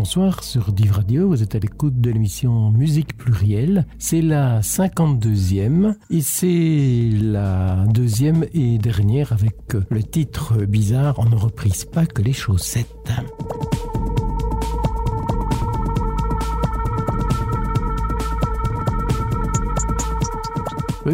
bonsoir sur Div Radio. Vous êtes à l'écoute de l'émission Musique Plurielle. C'est la 52e et c'est la deuxième et dernière avec le titre bizarre On ne reprise pas que les chaussettes.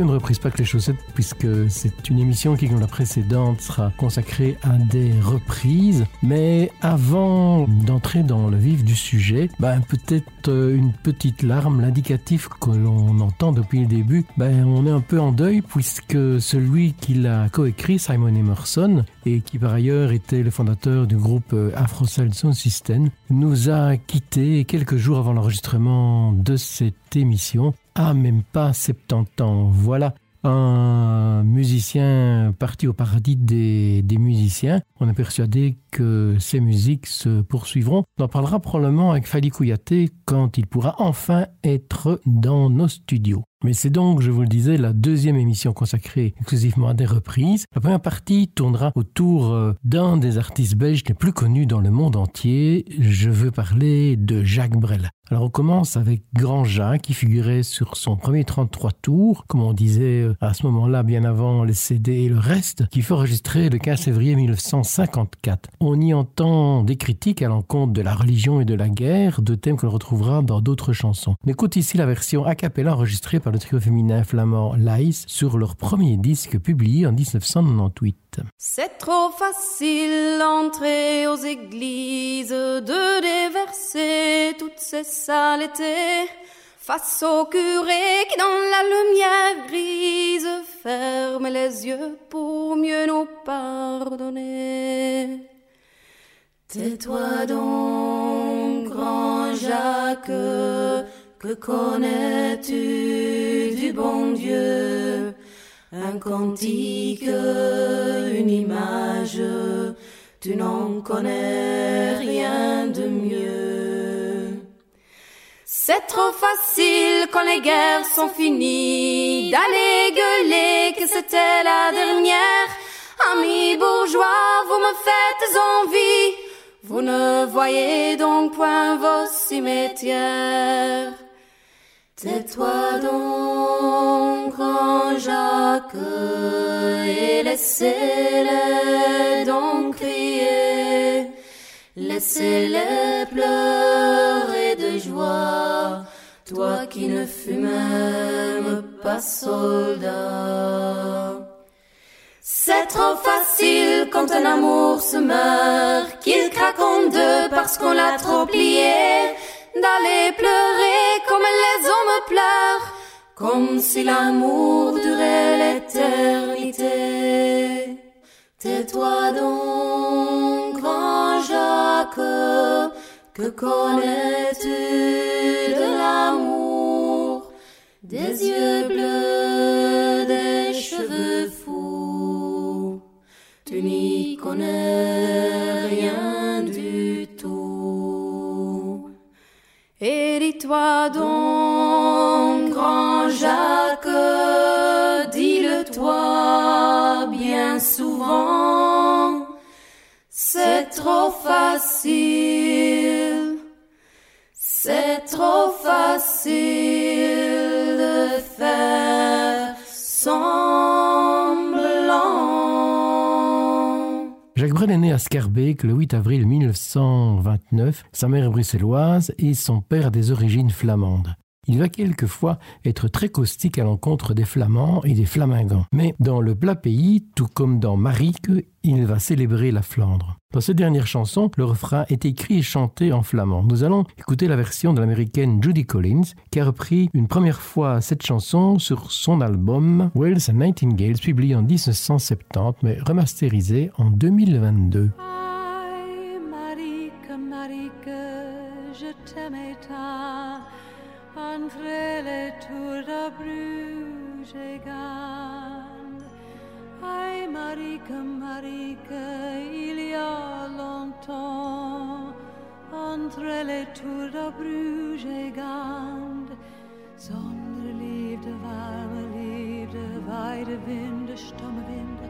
On ne reprise pas que les chaussettes puisque c'est une émission qui, comme la précédente, sera consacrée à des reprises. Mais avant d'entrer dans le vif du sujet, ben, peut-être euh, une petite larme, l'indicatif que l'on entend depuis le début, ben, on est un peu en deuil puisque celui qui l'a coécrit, Simon Emerson, et qui par ailleurs était le fondateur du groupe euh, Afro Sound System, nous a quittés quelques jours avant l'enregistrement de cette émission ah, même pas 70 ans. Voilà un musicien parti au paradis des, des, musiciens. On est persuadé que ces musiques se poursuivront. On en parlera probablement avec Fali Kouyaté quand il pourra enfin être dans nos studios. Mais c'est donc, je vous le disais, la deuxième émission consacrée exclusivement à des reprises. La première partie tournera autour euh, d'un des artistes belges les plus connus dans le monde entier. Je veux parler de Jacques Brel. Alors on commence avec Grand Jacques qui figurait sur son premier 33 tours, comme on disait euh, à ce moment-là, bien avant les CD et le reste, qui fut enregistré le 15 février 1954. On y entend des critiques à l'encontre de la religion et de la guerre, deux thèmes que l'on retrouvera dans d'autres chansons. On écoute ici la version a cappella enregistrée par le trio féminin flamand Lice sur leur premier disque publié en 1998. C'est trop facile d'entrer aux églises, de déverser toutes ces saletés face au curé qui dans la lumière grise ferme les yeux pour mieux nous pardonner. Tais-toi donc, grand Jacques, que connais-tu du bon Dieu? Un cantique, une image, tu n'en connais rien de mieux. C'est trop facile quand les guerres sont finies d'aller gueuler que c'était la dernière. Amis bourgeois, vous me faites envie. Vous ne voyez donc point vos cimetières. Tais-toi donc, grand Jacques, et laissez-les donc crier, laissez-les pleurer de joie, toi qui ne fus même pas soldat. C'est trop facile quand un amour se meurt, qu'il craque en deux parce qu'on l'a trop plié d'aller pleurer comme les hommes pleurent, comme si l'amour durait l'éternité. Tais-toi donc, grand Jacques, que connais-tu de l'amour, des yeux bleus, rien du tout. Et dis-toi donc, grand Jacques, dis-le-toi bien souvent, c'est trop facile, c'est trop facile Brel est né à Scarbeck le 8 avril 1929. Sa mère est bruxelloise et son père a des origines flamandes. Il va quelquefois être très caustique à l'encontre des Flamands et des Flamingants. Mais dans le plat pays, tout comme dans Marique, il va célébrer la Flandre. Dans cette dernière chanson, le refrain est écrit et chanté en flamand. Nous allons écouter la version de l'américaine Judy Collins, qui a repris une première fois cette chanson sur son album Wells and Nightingales, publié en 1970, mais remasterisé en 2022. Aïe, Marique, Marique, je entre les tours de Bruges et Gand. Aïe, Marique, Marique, il y a longtemps, entre les tours de Bruges et Gand. Sonderliefde, warme Liefde, Weidewinde, stumme Winde,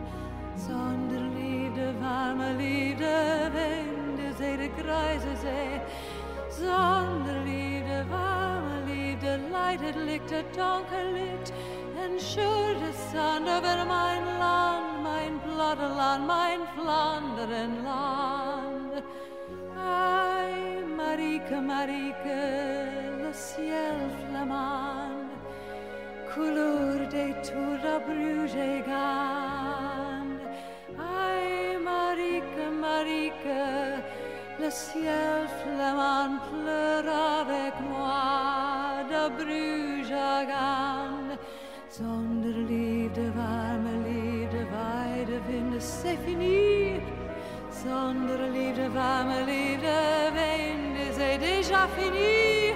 Sonderliefde, warme Liefde, Winde, See, de Kreise See, Sonderliebe, warme Zeit licked a het donker and showed a son of mein Land, mein Platteland, mein Flanderenland. Ay, Marieke, Marieke, le ciel flamand, couleur de tours à Bruges Ai, Marieke, Marieke, le ciel flamand pleure avec moi de Bruges Sonderliebe, warme Liebe, Weidewinde, c'est fini. Sonderliebe, warme Liebe, Winde, c'est déjà fini.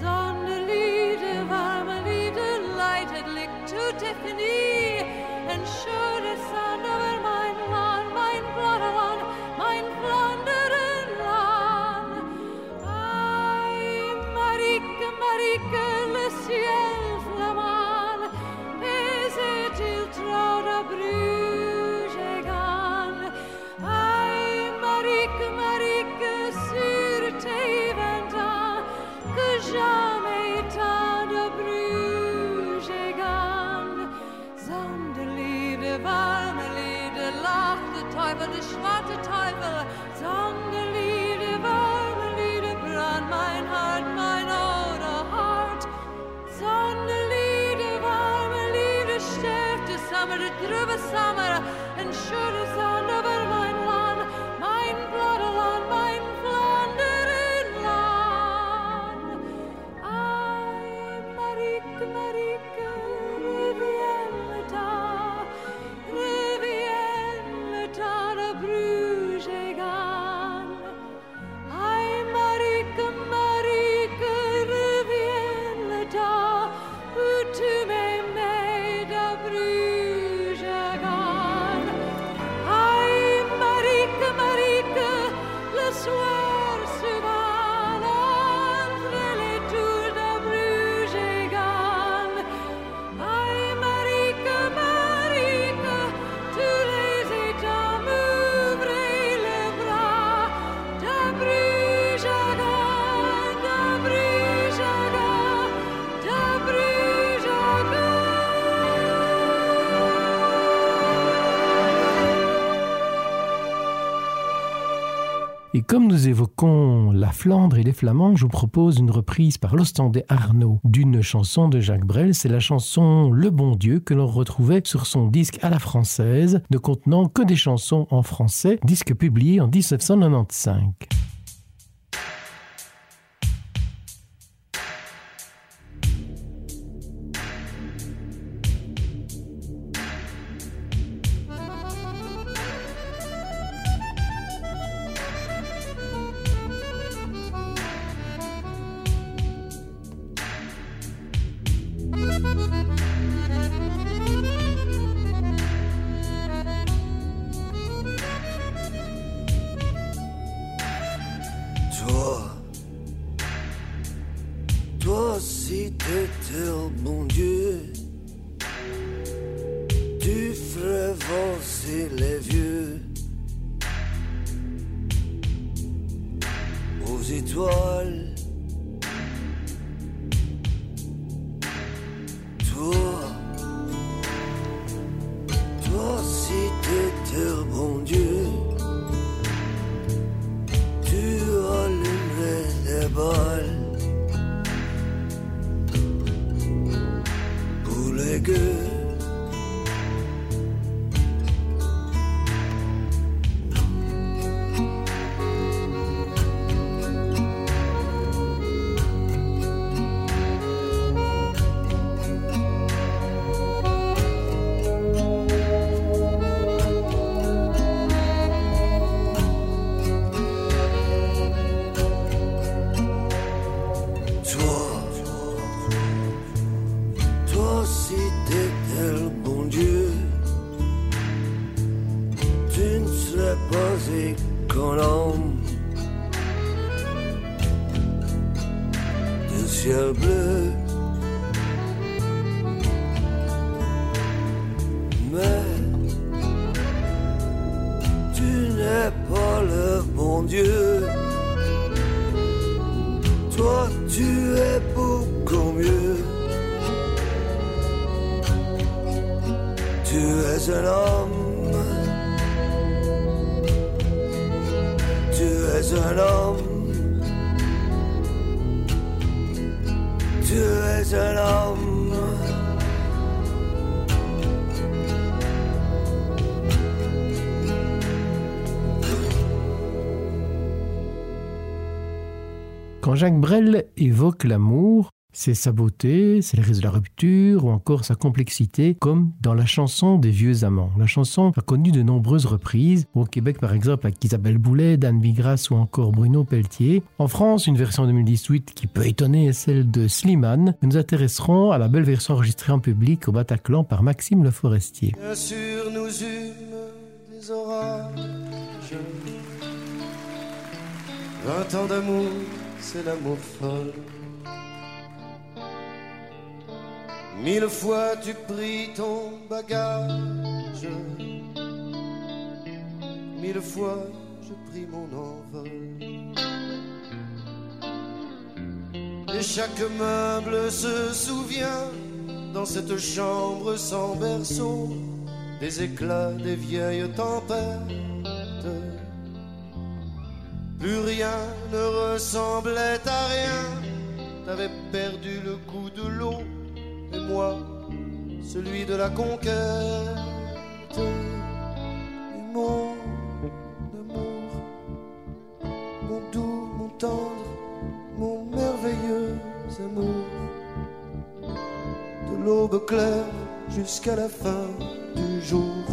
Sonderliebe, warme Liebe, leitet liegt tout est fini. And sure the sun over mein Land, mein Vaterland, warme Liebe, lacht der Teufel, der schwarze Teufel. Sonderliebe, Sommer, det drøver sommer, en skjøre sand over meg. Et comme nous évoquons la Flandre et les Flamands, je vous propose une reprise par l'Ostendais Arnaud d'une chanson de Jacques Brel. C'est la chanson Le Bon Dieu que l'on retrouvait sur son disque à la française, ne contenant que des chansons en français, disque publié en 1995. Jacques Brel évoque l'amour, c'est sa beauté, c'est les risques de la rupture ou encore sa complexité, comme dans la chanson des vieux amants. La chanson a connu de nombreuses reprises, au Québec par exemple avec Isabelle Boulet, Dan Bigras ou encore Bruno Pelletier. En France, une version 2018 qui peut étonner est celle de Slimane. Nous nous intéresserons à la belle version enregistrée en public au Bataclan par Maxime Le Forestier. Bien sûr, nous eûmes des orages. Vingt ans d'amour, c'est l'amour folle. Mille fois tu pris ton bagage. Mille fois je pris mon envol. Et chaque meuble se souvient dans cette chambre sans berceau des éclats des vieilles tempêtes. Plus rien ne ressemblait à rien. T'avais perdu le goût de l'eau et moi celui de la conquête. Et mon amour, mon doux, mon tendre, mon merveilleux amour, de l'aube claire jusqu'à la fin du jour,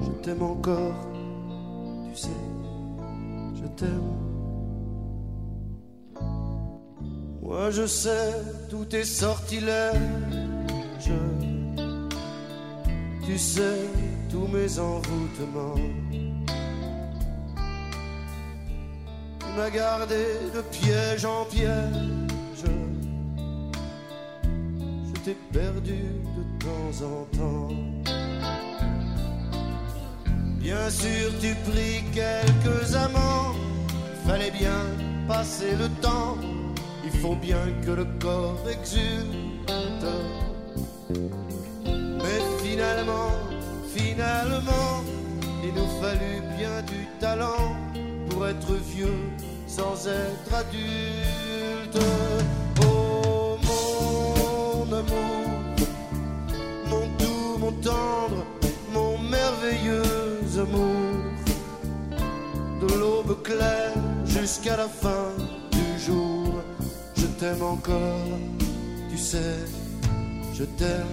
je t'aime encore, tu sais, t'aime. Moi je sais tout est sortilège. Tu sais tous mes envoûtements. Tu m'as gardé de piège en piège. Je t'ai perdu de temps en temps. Bien sûr, tu pris quelques amants. Fallait bien passer le temps. Il faut bien que le corps exulte. Mais finalement, finalement, il nous fallut bien du talent pour être vieux sans être adulte. Oh mon amour, mon doux, mon tendre, mon merveilleux amour, de l'aube claire jusqu'à la fin du jour, je t'aime encore, tu sais je t'aime.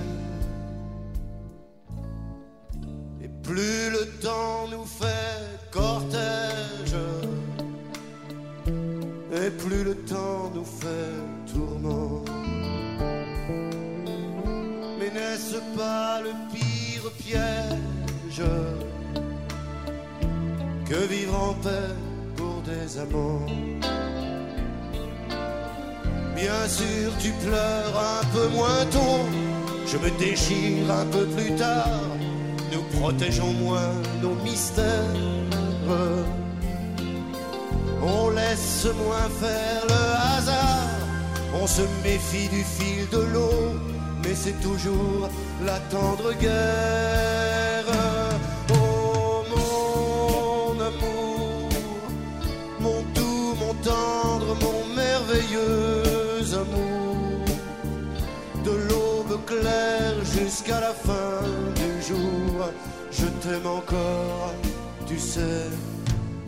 Et plus le temps nous fait cortège, et plus le temps nous fait tourment. Mais n'est-ce pas le pire piège que vivre en paix? Bien sûr, tu pleures un peu moins tôt. Je me déchire un peu plus tard. Nous protégeons moins nos mystères. On laisse moins faire le hasard. On se méfie du fil de l'eau. Mais c'est toujours la tendre guerre. Jusqu'à la fin du jour, je t'aime encore, tu sais,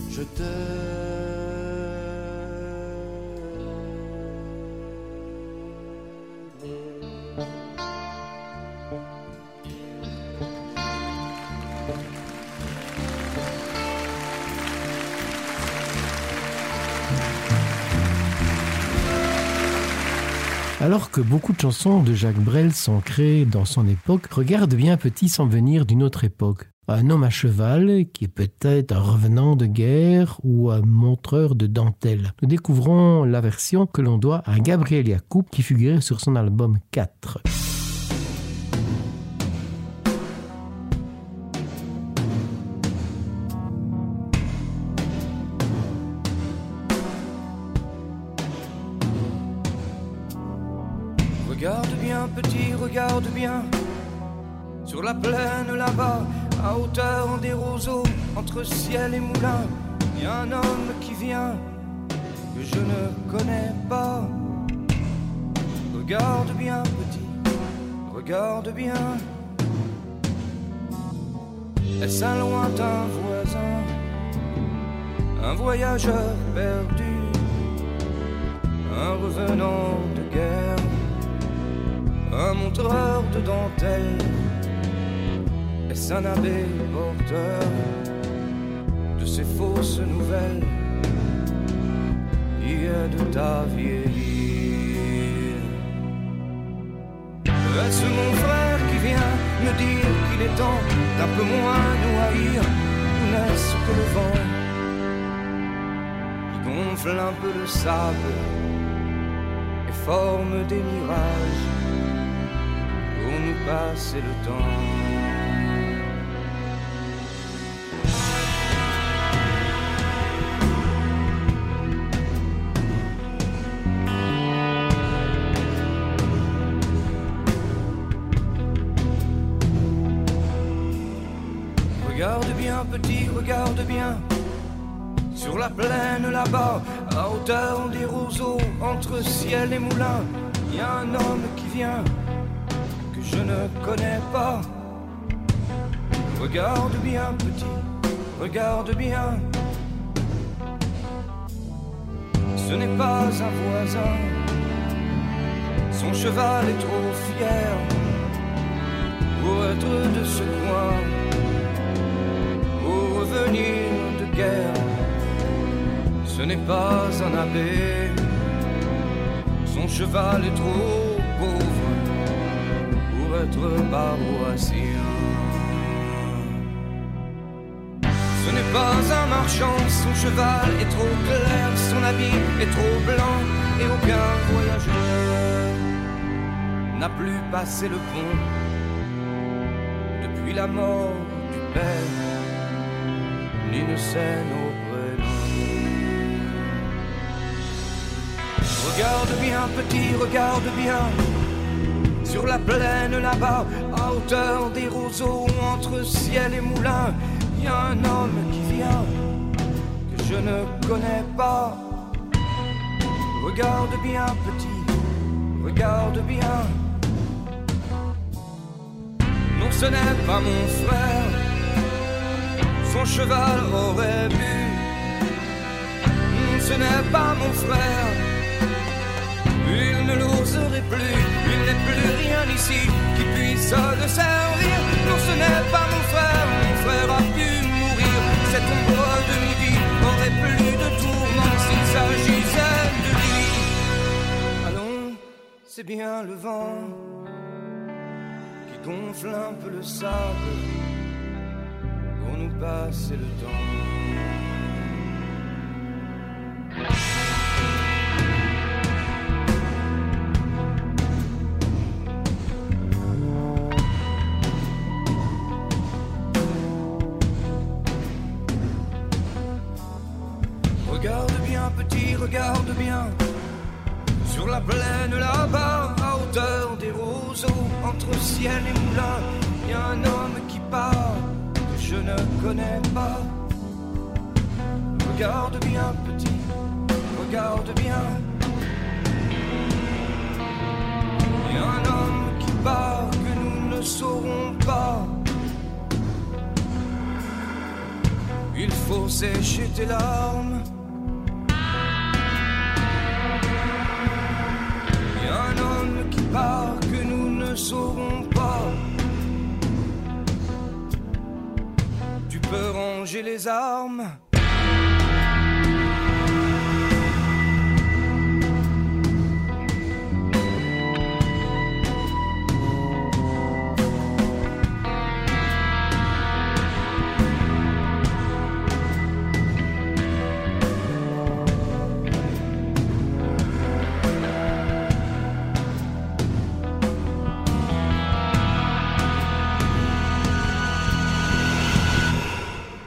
je t'aime. Alors que beaucoup de chansons de Jacques Brel sont créées dans son époque, Regarde bien petit sans venir d'une autre époque. Un homme à cheval qui est peut-être un revenant de guerre ou un montreur de dentelle. Nous découvrons la version que l'on doit à Gabriel Yacoub qui figurait sur son album 4. Regarde bien. Sur la plaine là-bas, à hauteur des roseaux, entre ciel et moulin, il y a un homme qui vient que je ne connais pas. Regarde bien, petit, regarde bien. Est-ce un lointain voisin, un voyageur perdu, un revenant de guerre, un montreur de dentelle? Est-ce un abbé porteur de ces fausses nouvelles. Qui de ta vieillir. Est-ce mon frère qui vient me dire qu'il est temps d'un peu moins nous haïr? Ou n'est-ce que le vent qui gonfle un peu le sable et forme des mirages? Passer le temps petit, regarde bien. Sur la plaine là-bas, à hauteur des roseaux, entre ciel et moulin, y a un homme qui vient je ne connais pas. Regarde bien, petit, regarde bien. Ce n'est pas un voisin, son cheval est trop fier pour être de ce coin de guerre. Ce n'est pas un abbé, son cheval est trop pauvre pour être paroissien. Ce n'est pas un marchand, son cheval est trop clair, son habit est trop blanc et aucun voyageur n'a plus passé le pont depuis la mort du père ni ne sait nos prénoms. Regarde bien, petit, regarde bien. Sur la plaine là-bas, à hauteur des roseaux, entre ciel et moulin, il y a un homme qui vient que je ne connais pas. Regarde bien, petit, regarde bien. Non, ce n'est pas mon frère son cheval aurait bu. Ce n'est pas mon frère, plus, il n'est plus rien ici qui puisse le servir. Non, ce n'est pas mon frère, mon frère a pu mourir. Cette ombre de midi aurait plus de tourment s'il s'agissait de lui. Allons, c'est bien le vent qui gonfle un peu le sable nous passer le temps. Entre ciel et moulin, y a un homme qui part je ne connais pas. Regarde bien, petit, regarde bien. Y a un homme qui part que nous ne saurons pas. Il faut sécher tes larmes. Y a un homme qui part que ne saurons pas. peux ranger les armes.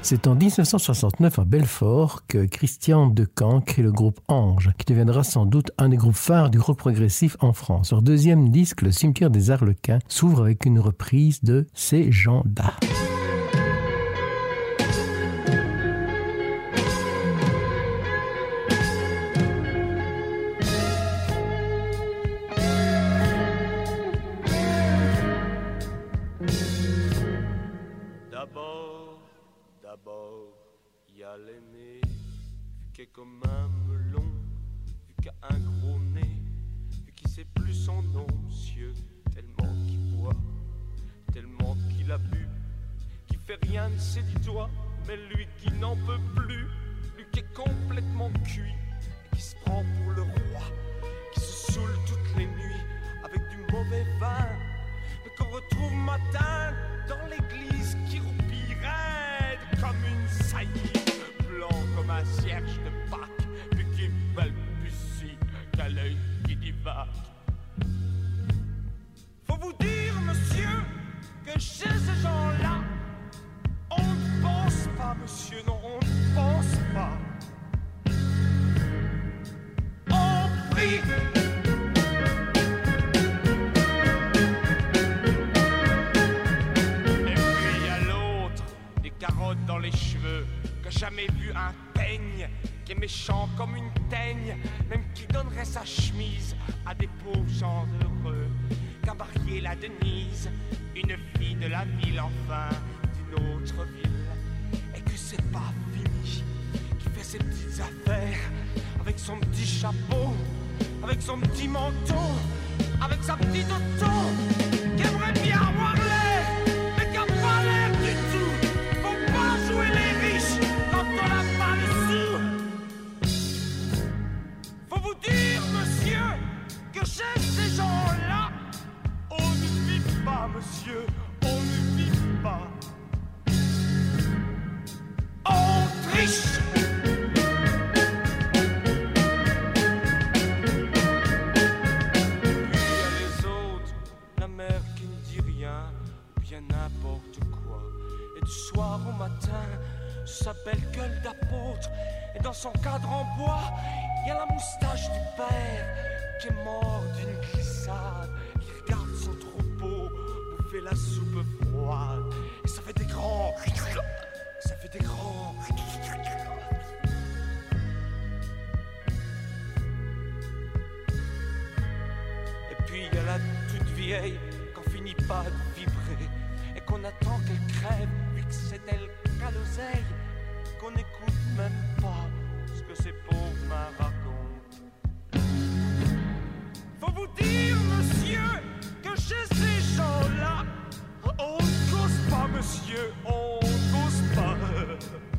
C'est en 1969 à Belfort que Christian Decamp crée le groupe Ange, qui deviendra sans doute un des groupes phares du rock progressif en France. Leur deuxième disque, Le cimetière des Arlequins, s'ouvre avec une reprise de Ces gens-là. Comme un melon, vu qu'à un gros nez, vu qu'il sait plus son nom, monsieur, tellement qu'il boit, tellement qu'il a bu, qui fait rien de ses dix doigts, mais lui qui n'en peut plus, lui qui est complètement cuit, qui se prend pour le roi, qui se saoule toutes les nuits avec du mauvais vin, mais qu'on retrouve matin dans l'église qui roupille raide comme une saillie cierge de Pâques, puis qui balbutie qu'à l'œil qui divague. Faut vous dire, monsieur, que chez ces gens-là, on ne pense pas, monsieur, non, on ne pense pas. On prie. Et puis il y a l'autre, des carottes dans les cheveux que jamais vu un qui est méchant comme une teigne, même qui donnerait sa chemise à des pauvres gens heureux, qu'a marié la Denise, une fille de la ville enfin, d'une autre ville, et que c'est pas fini, qui fait ses petites affaires, avec son petit chapeau, avec son petit manteau, avec sa petite auto, monsieur, on ne vit pas. On triche. Puis il y a les autres, la mère qui ne dit rien, ou bien n'importe quoi. Et du soir au matin, sa belle gueule d'apôtre. Et dans son cadre en bois, il y a la moustache du père qui est mort d'une glissade, qui regarde son la soupe froide. Et ça fait des grands. Ça fait des grands. Et puis il y a la toute vieille qu'on finit pas de vibrer et qu'on attend qu'elle crève vu que c'est elle qu'a l'oseille qu'on n'écoute même pas ce que ces pauvres mains. Faut vous dire, monsieur, on cause pas.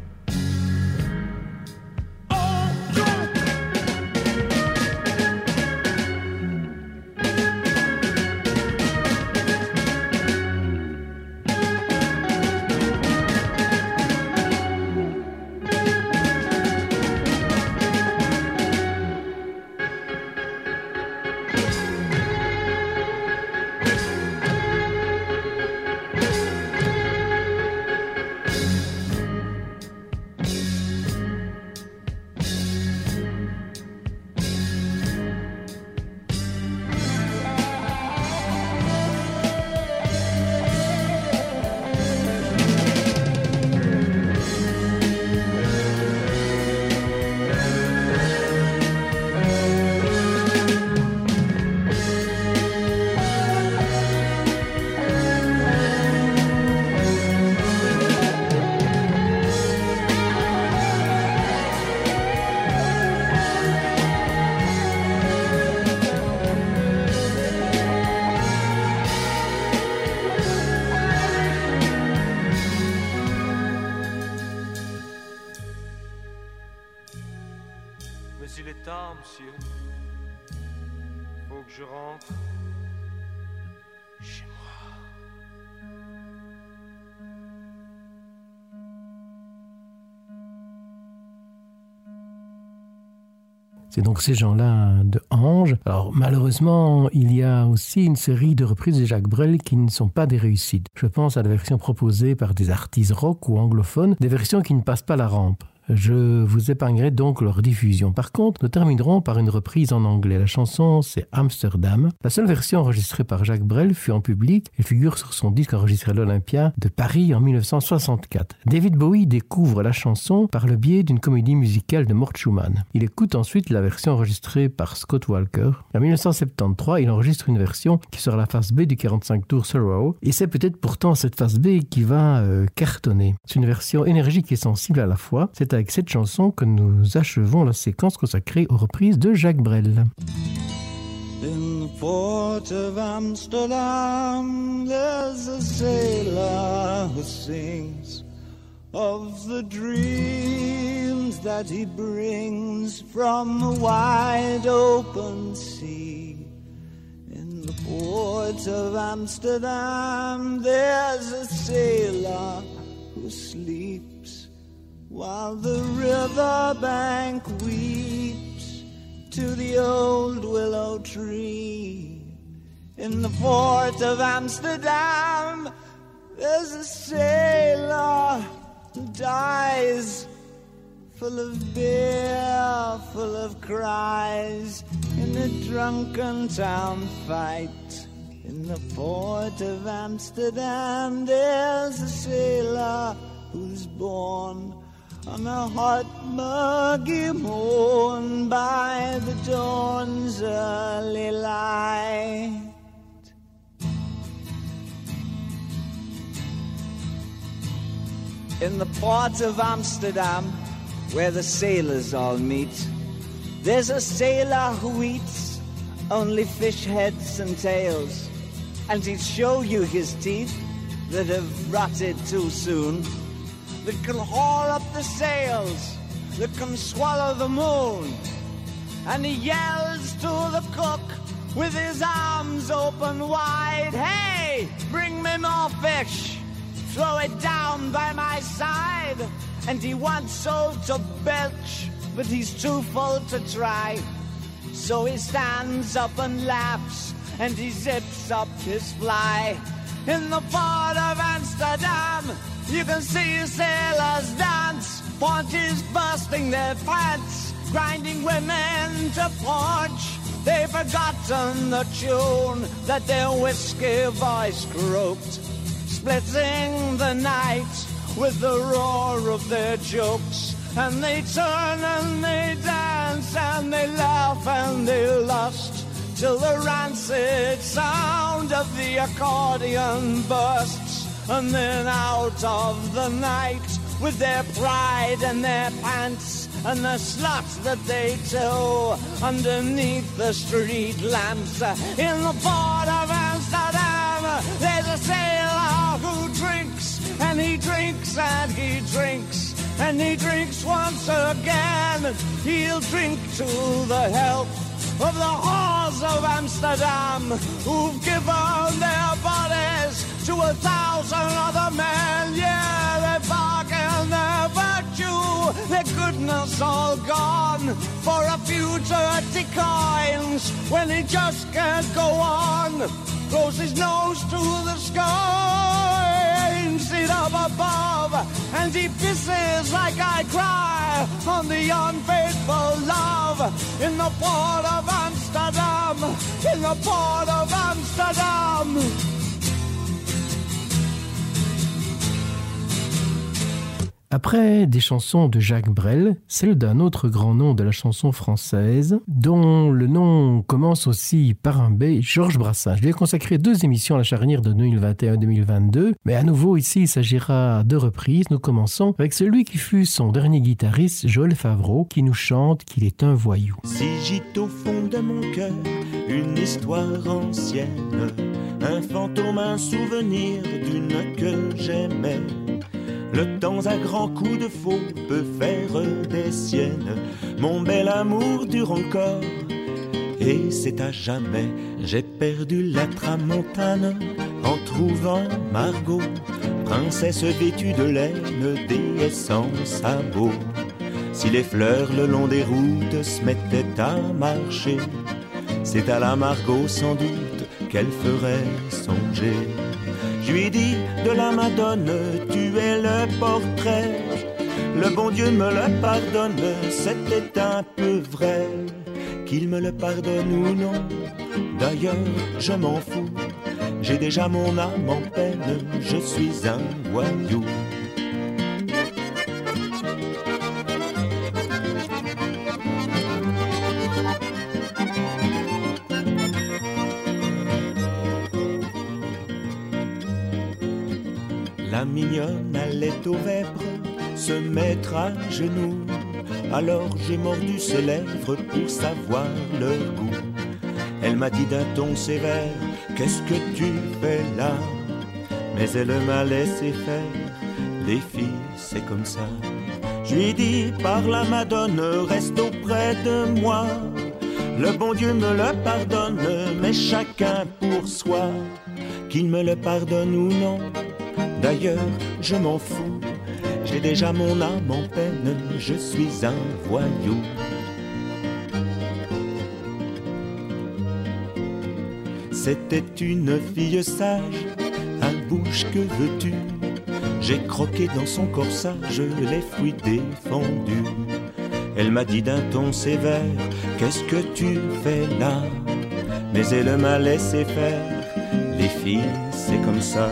C'est donc ces gens-là de Ange. Alors malheureusement, il y a aussi une série de reprises de Jacques Brel qui ne sont pas des réussites. Je pense à la version proposée par des artistes rock ou anglophones, des versions qui ne passent pas la rampe. Je vous épargnerai donc leur diffusion. Par contre, nous terminerons par une reprise en anglais. La chanson, c'est Amsterdam. La seule version enregistrée par Jacques Brel fut en public et figure sur son disque enregistré à l'Olympia de Paris en 1964. David Bowie découvre la chanson par le biais d'une comédie musicale de Mort Schumann. Il écoute ensuite la version enregistrée par Scott Walker. En 1973, il enregistre une version qui sera la face B du 45 tours Sorrow et c'est peut-être pourtant cette face B qui va euh, cartonner. C'est une version énergique et sensible à la fois. Avec cette chanson que nous achevons la séquence consacrée aux reprises de Jacques Brel. In the port of Amsterdam, there's a sailor who sings of the dreams that he brings from the wide open sea. In the port of Amsterdam, there's a sailor who sleeps while the riverbank weeps to the old willow tree. In the port of Amsterdam, there's a sailor who dies full of beer, full of cries in a drunken town fight. In the port of Amsterdam, there's a sailor who's born on a hot muggy morn by the dawn's early light. In the port of Amsterdam, where the sailors all meet, there's a sailor who eats only fish heads and tails, and he'd show you his teeth that have rotted too soon that can haul up the sails, that can swallow the moon. And he yells to the cook with his arms open wide, Hey, bring me more fish, throw it down by my side. And he wants so to belch, but he's too full to try. So he stands up and laughs, and he zips up his fly. In the port of Amsterdam, you can see sailors dance, ponches busting their pants, grinding women to punch. They've forgotten the tune that their whiskey voice croaked, splitting the night with the roar of their jokes. And they turn and they dance and they laugh and they lust till the rancid sound of the accordion bursts. And then out of the night with their pride and their pants and the sluts that they tow underneath the street lamps in the port of Amsterdam. There's a sailor who drinks and he drinks and he drinks and he drinks once again. He'll drink to the health of the whores of Amsterdam who've given their bodies to a thousand other men. Yeah, they bargain their virtue, their goodness all gone for a few dirty coins when he just can't go on. Close his nose to the sky, aims it up above, and he pisses like I cry on the unfaithful love in the port of Amsterdam, in the port of Amsterdam. Après des chansons de Jacques Brel, celle d'un autre grand nom de la chanson française, dont le nom commence aussi par un B, Georges Brassens. Je lui ai consacré deux émissions à la charnière de 2021-2022, mais à nouveau ici il s'agira de reprises. Nous commençons avec celui qui fut son dernier guitariste, Joël Favreau, qui nous chante qu'il est un voyou. Si au fond de mon cœur une histoire ancienne, un fantôme, un souvenir d'une que j'aimais. Le temps à grands coups de faux peut faire des siennes. Mon bel amour dure encore, et c'est à jamais. J'ai perdu la tramontane en trouvant Margot, princesse vêtue de laine, déesse sans sabot. Si les fleurs le long des routes se mettaient à marcher, c'est à la Margot sans doute qu'elle ferait songer. Je lui dis de la Madone, tu es le portrait. Le bon Dieu me le pardonne, c'était un peu vrai. Qu'il me le pardonne ou non, d'ailleurs je m'en fous. J'ai déjà mon âme en peine, je suis un voyou. Mignonne allait au vêpres se mettre à genoux. Alors j'ai mordu ses lèvres pour savoir leur goût. Elle m'a dit d'un ton sévère, qu'est-ce que tu fais là? Mais elle m'a laissé faire, les filles c'est comme ça. Je lui dis par la Madone, reste auprès de moi. Le bon Dieu me le pardonne, mais chacun pour soi. Qu'il me le pardonne ou non, d'ailleurs je m'en fous. J'ai déjà mon âme en peine, je suis un voyou. C'était une fille sage, un bouche que veux-tu? J'ai croqué dans son corsage les fruits défendus. Elle m'a dit d'un ton sévère, qu'est-ce que tu fais là? Mais elle m'a laissé faire, les filles c'est comme ça.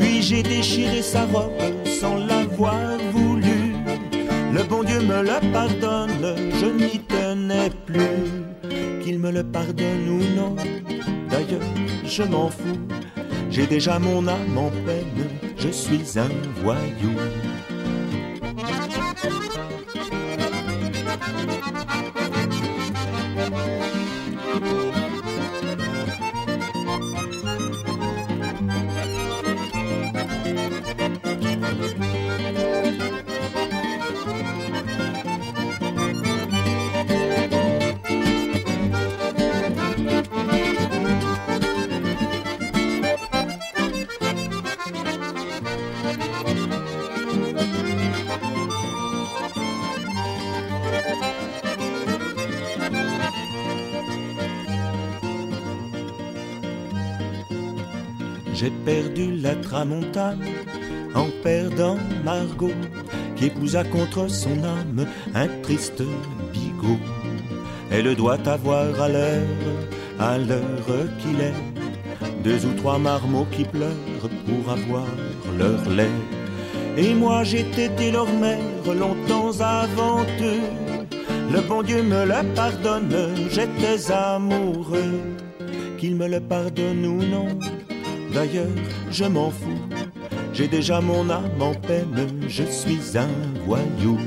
Puis j'ai déchiré sa robe sans l'avoir voulu. Le bon Dieu me le pardonne, je n'y tenais plus. Qu'il me le pardonne ou non, d'ailleurs je m'en fous. J'ai déjà mon âme en peine, je suis un voyou. Tramontane en perdant Margot, qui épousa contre son âme un triste bigot. Elle doit avoir à l'heure, à l'heure qu'il est, deux ou trois marmots qui pleurent pour avoir leur lait. Et moi été leur mère longtemps avant eux. Le bon Dieu me le pardonne, j'étais amoureux. Qu'il me le pardonne ou non, D'ailleurs, je m'en fous. J'ai déjà mon âme en peine, je suis un voyou.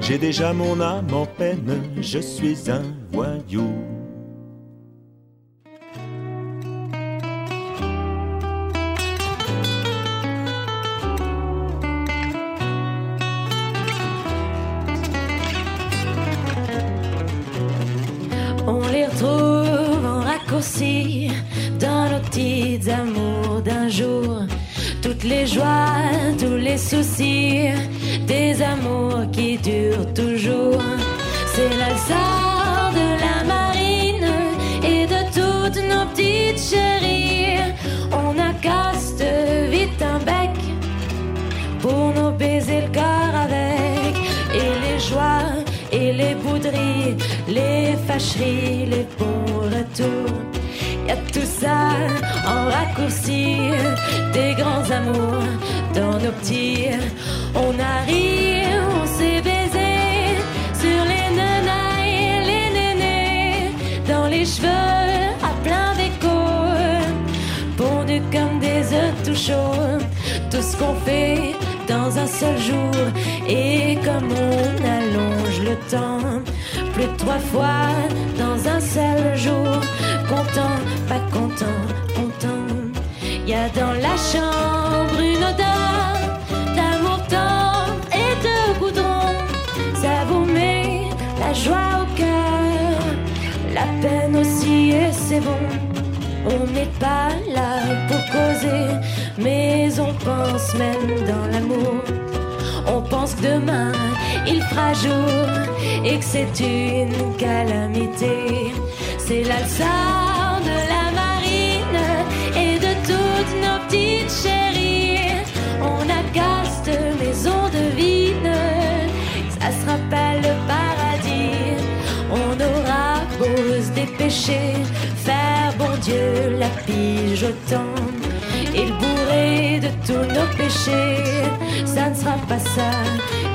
J'ai déjà mon âme en peine, je suis un voyou. Les bons retours. Y a tout ça en raccourci, des grands amours dans nos petits. On a ri, on s'est baisé sur les nenailles, les nénés, dans les cheveux à plein d'écho, pondus comme des œufs tout chauds. Tout ce qu'on fait dans un seul jour et comme on allonge le temps, plus de trois fois un seul jour, content, pas content, content. Y a dans la chambre une odeur d'amour tendre et de goudron. Ça vous met la joie au cœur, la peine aussi et c'est bon. On n'est pas là pour causer mais on pense même dans l'amour. Pense que demain il fera jour et que c'est une calamité. C'est l'alçar de la marine et de toutes nos petites chéries. On agaste maison de vigne, ça sera pas le paradis. On aura beau se dépêcher, faire bon Dieu la pige le bourré de tous nos péchés. Ça ne sera pas ça,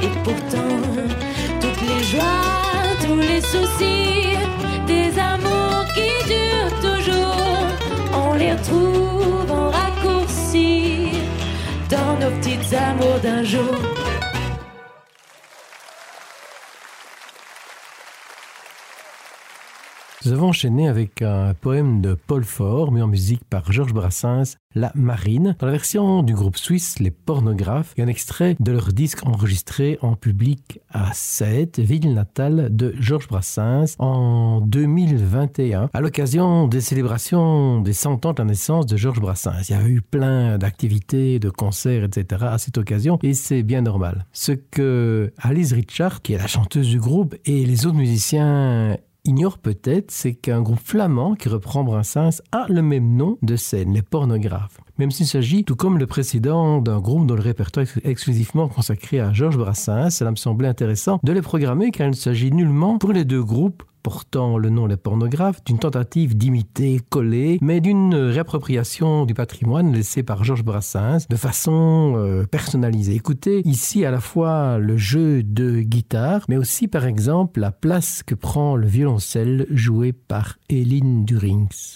et pourtant, toutes les joies, tous les soucis, des amours qui durent toujours, on les retrouve en raccourci dans nos petites amours d'un jour. Nous avons enchaîné avec un poème de Paul Faure, mis en musique par Georges Brassens, La Marine, dans la version du groupe suisse Les Pornographes, et un extrait de leur disque enregistré en public à Sète, ville natale de Georges Brassens, en 2021, à l'occasion des célébrations des 100 ans de la naissance de Georges Brassens. Il y a eu plein d'activités, de concerts, etc. à cette occasion, et c'est bien normal. Ce que Alice Richard, qui est la chanteuse du groupe, et les autres musiciens ignore peut-être, c'est qu'un groupe flamand qui reprend Brassens a le même nom de scène, les pornographes. Même s'il s'agit, tout comme le précédent, d'un groupe dont le répertoire est exclusivement consacré à Georges Brassens, cela me semblait intéressant de les programmer car il ne s'agit nullement pour les deux groupes portant le nom des pornographes, d'une tentative d'imiter, coller, mais d'une réappropriation du patrimoine laissé par Georges Brassens de façon euh, personnalisée. Écoutez ici à la fois le jeu de guitare, mais aussi par exemple la place que prend le violoncelle joué par Eline Durings.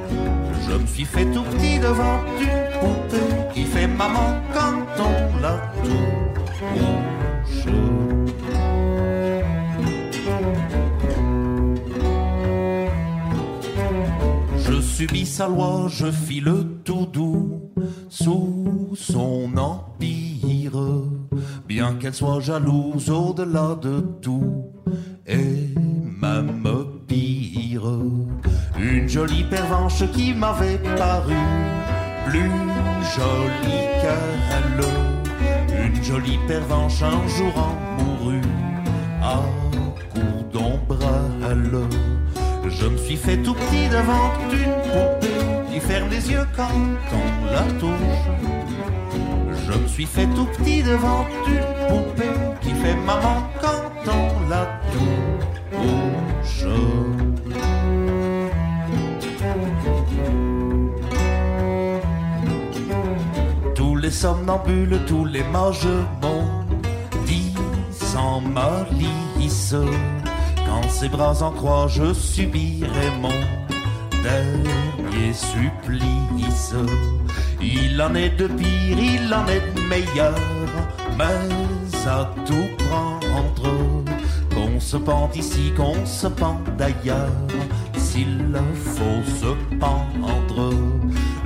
Je me suis fait tout petit devant une poupée qui fait maman quand on la touche. Je subis sa loi, je fis le tout doux sous son empire, bien qu'elle soit jalouse au-delà de tout et même pire. Une jolie pervenche qui m'avait paru plus jolie qu'elle. Une jolie pervenche un jour en mourut à coup d'ombrelle. Je me suis fait tout petit devant une poupée qui ferme les yeux quand on la touche. Je me suis fait tout petit devant une poupée qui fait maman quand on la touche. Les somnambules, tous les mangements dit sans malice. Quand ses bras en croix, je subirai mon dernier supplice. Il en est de pire, il en est de meilleur, mais à tout prendre, qu'on se pente ici, qu'on se pente d'ailleurs, s'il faut se pendre.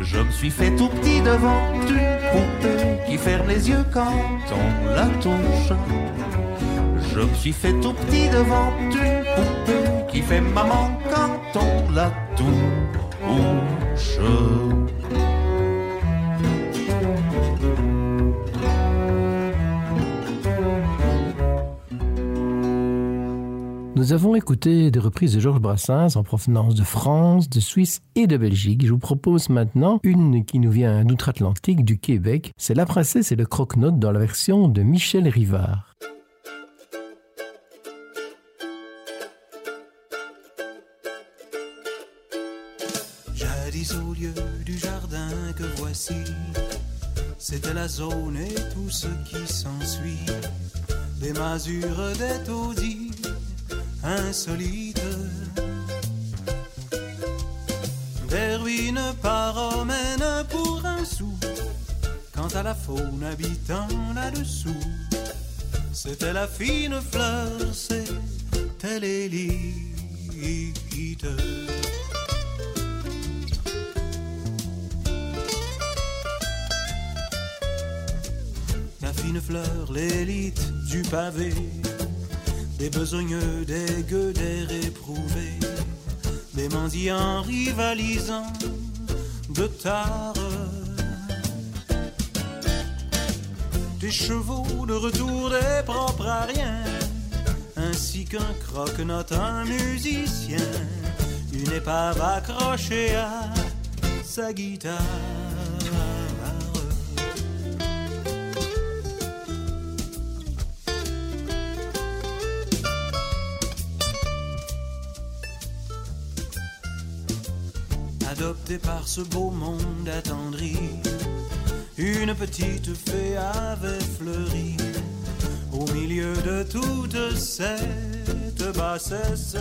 Je me suis fait tout petit devant une poupée qui ferme les yeux quand on la touche. Je me suis fait tout petit devant une poupée qui fait maman quand on la touche. Nous avons écouté des reprises de Georges Brassens en provenance de France, de Suisse et de Belgique. Je vous propose maintenant une qui nous vient d'outre-Atlantique, du Québec. C'est La Princesse et le Croque-Note dans la version de Michel Rivard. Jadis au lieu du jardin que voici, c'était la zone et tout ce qui s'ensuit. Des masures, des insolites. Des ruines paromènes pour un sou. Quant à la faune habitant là-dessous, c'était la fine fleur, c'était l'élite. La fine fleur, l'élite du pavé, des besogneux, des gueux, des réprouvés, des mendiants rivalisant de tard. Des chevaux de retour, des propres à rien, ainsi qu'un croque-note, un musicien, une épave accrochée à sa guitare. Adopté par ce beau monde attendri. Une petite fée avait fleuri au milieu de toute cette bassesse.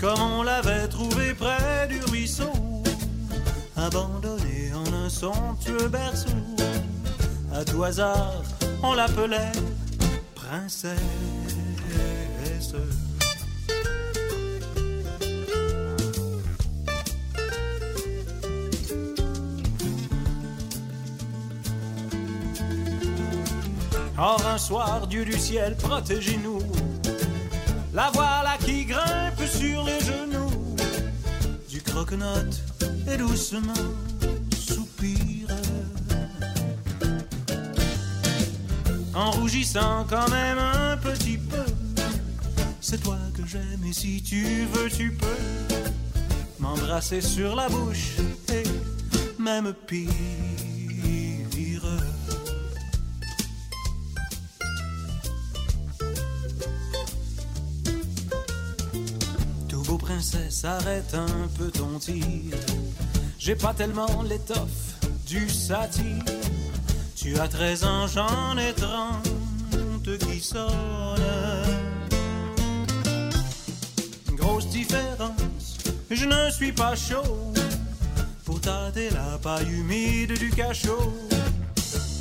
Comme on l'avait trouvé près du ruisseau, abandonné en un somptueux berceau. À tout hasard, on l'appelait princesse. Or un soir, Dieu du ciel, protégez-nous. La voilà qui grimpe sur les genoux du croque-note et doucement soupire. En rougissant quand même un petit peu. C'est toi que j'aime et si tu veux, tu peux m'embrasser sur la bouche et même pire. Princesse, arrête un peu ton tir. J'ai pas tellement l'étoffe du satire. Tu as 13 ans, j'en ai 30 qui sonnent. Grosse différence, je ne suis pas chaud pour tâter la paille humide du cachot.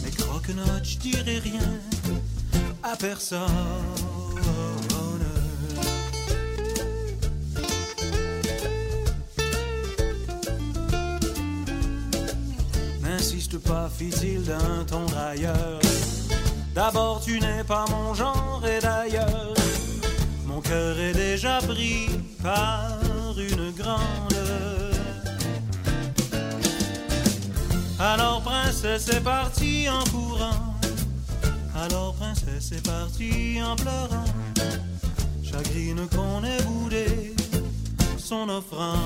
Mais croque-note, je dirai rien à personne. Pas, fit-il d'un ton railleur. D'abord, tu n'es pas mon genre, et d'ailleurs, mon cœur est déjà pris par une grande. Alors, princesse est partie en courant. Alors, princesse est partie en pleurant. Chagrine qu'on ait boudé son offrande.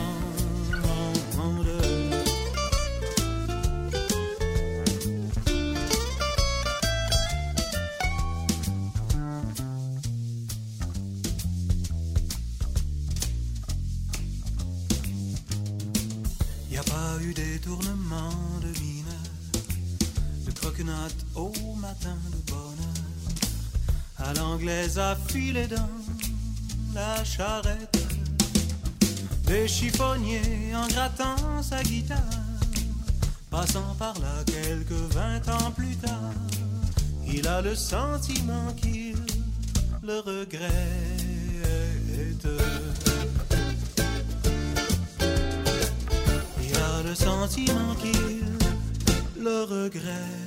Filer dans la charrette. des chiffonniers en grattant sa guitare, passant par là quelques vingt ans plus tard, il a le sentiment qu'il le regrette. Il a le sentiment qu'il le regrette.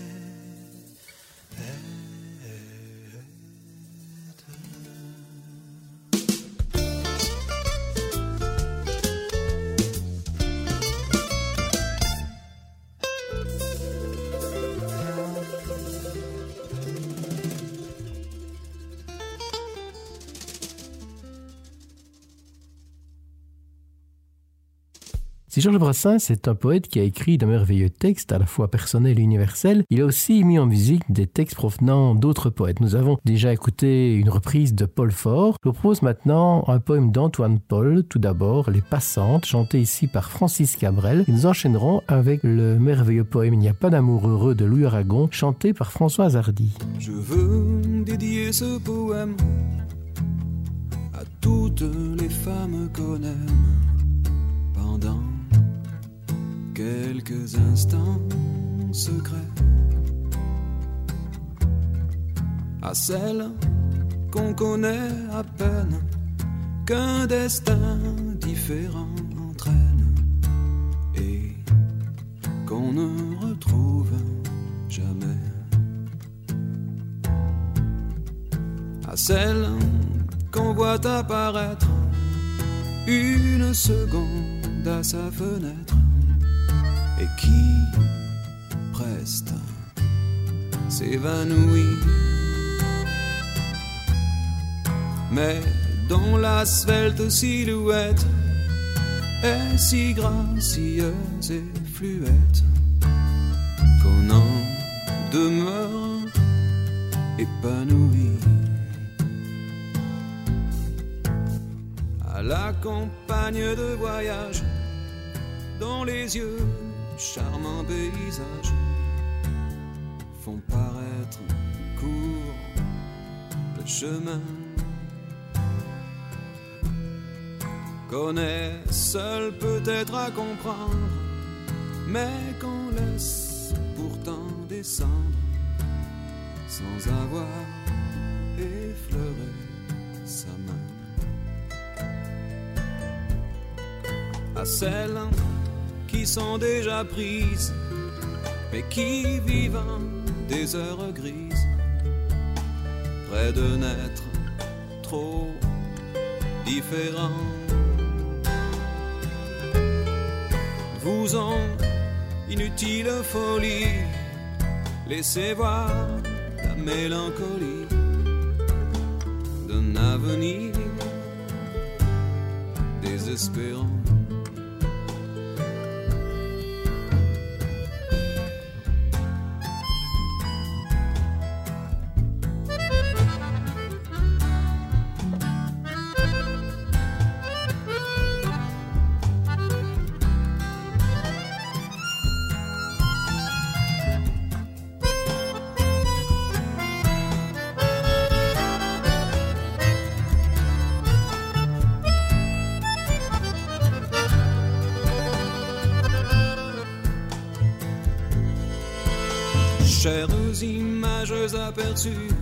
Georges Brassens est un poète qui a écrit de merveilleux textes, à la fois personnels et universels, il a aussi mis en musique des textes provenant d'autres poètes. Nous avons déjà écouté une reprise de Paul Fort. Je vous propose maintenant un poème d'Antoine Paul, tout d'abord Les Passantes, chanté ici par Francis Cabrel. Et nous enchaînerons avec le merveilleux poème Il n'y a pas d'amour heureux de Louis Aragon, chanté par François Hardy. Je veux dédier ce poème à toutes les femmes qu'on aime pendant quelques instants secrets à celles qu'on connaît à peine qu'un destin différent entraîne et qu'on ne retrouve jamais. À celles qu'on voit apparaître une seconde à sa fenêtre et qui preste s'évanouit. Mais dont la svelte silhouette est si gracieuse et fluette qu'on en demeure épanoui. À la campagne de voyage, dont les yeux charmants paysages font paraître court le chemin. Qu'on est seul peut-être à comprendre, mais qu'on laisse pourtant descendre sans avoir effleuré sa main. À celle qui sont déjà prises, mais qui vivent des heures grises, près de n'être trop différents. Vous en inutile folie, laissez voir la mélancolie d'un avenir désespérant. to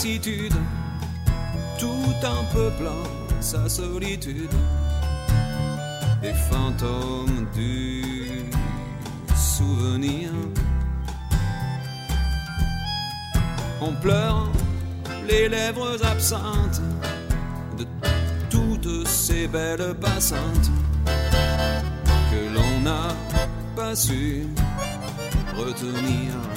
lassitude, tout un peu plein sa solitude, des fantômes du souvenir. On pleure les lèvres absentes de toutes ces belles passantes que l'on n'a pas su retenir.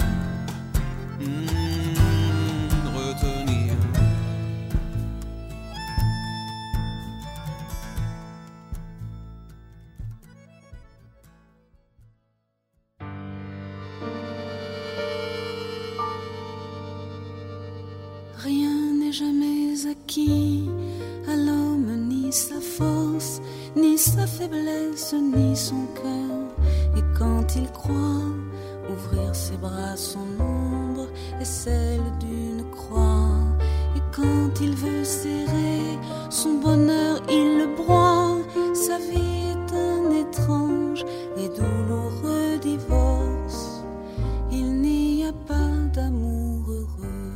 Pas d'amour heureux.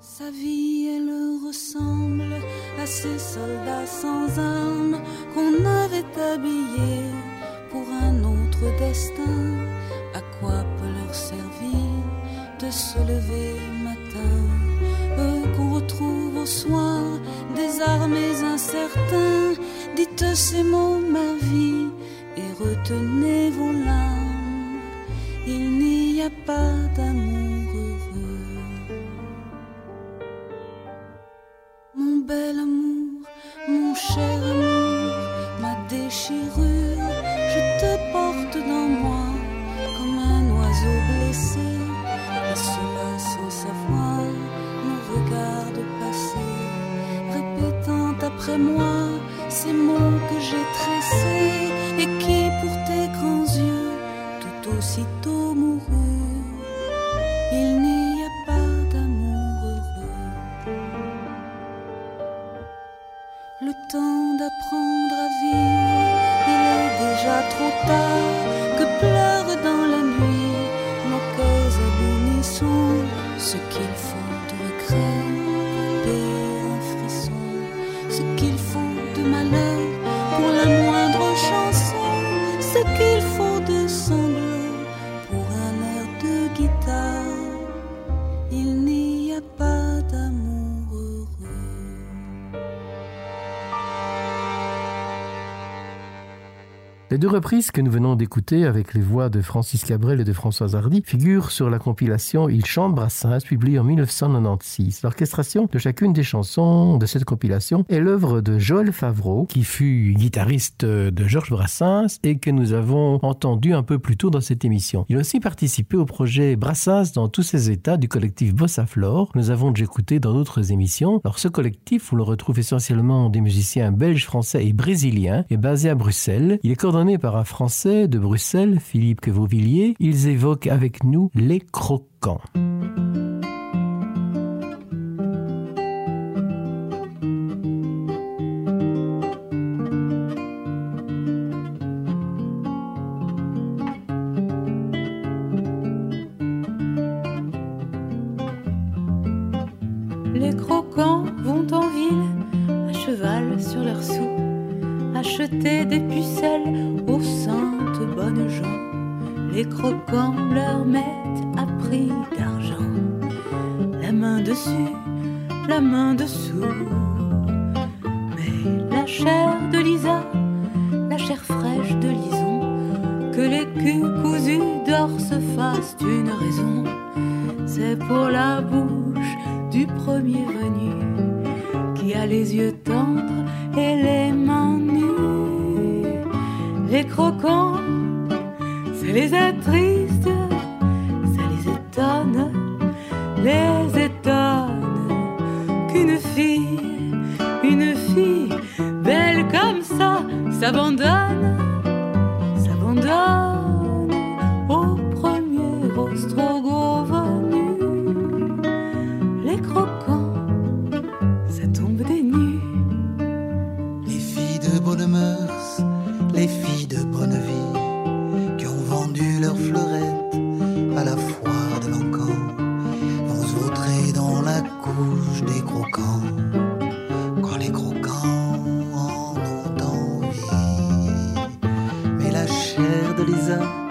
Sa vie, elle ressemble à ces soldats sans armes qu'on avait habillés pour un autre destin. À quoi peut leur servir de se lever matin? Eux qu'on retrouve au soir, désarmés, incertains. Dites ces mots, ma vie, et retenez vos larmes. Il n'y a pas d'amour Les deux reprises que nous venons d'écouter avec les voix de Francis Cabrel et de Françoise Hardy figurent sur la compilation Il chante Brassens, publiée en 1996. L'orchestration de chacune des chansons de cette compilation est l'œuvre de Joël Favreau, qui fut guitariste de Georges Brassens et que nous avons entendu un peu plus tôt dans cette émission. Il a aussi participé au projet Brassens dans tous ses états du collectif Bossa Flore. Nous avons déjà écouté dans d'autres émissions. Alors ce collectif, on le retrouve essentiellement des musiciens belges, français et brésiliens, est basé à Bruxelles. Il est coordonné par un Français de Bruxelles, Philippe Quevauvilliers. Ils évoquent avec nous les croquants. Les croquants leur mettent à prix d'argent la main dessus, la main dessous. precisa.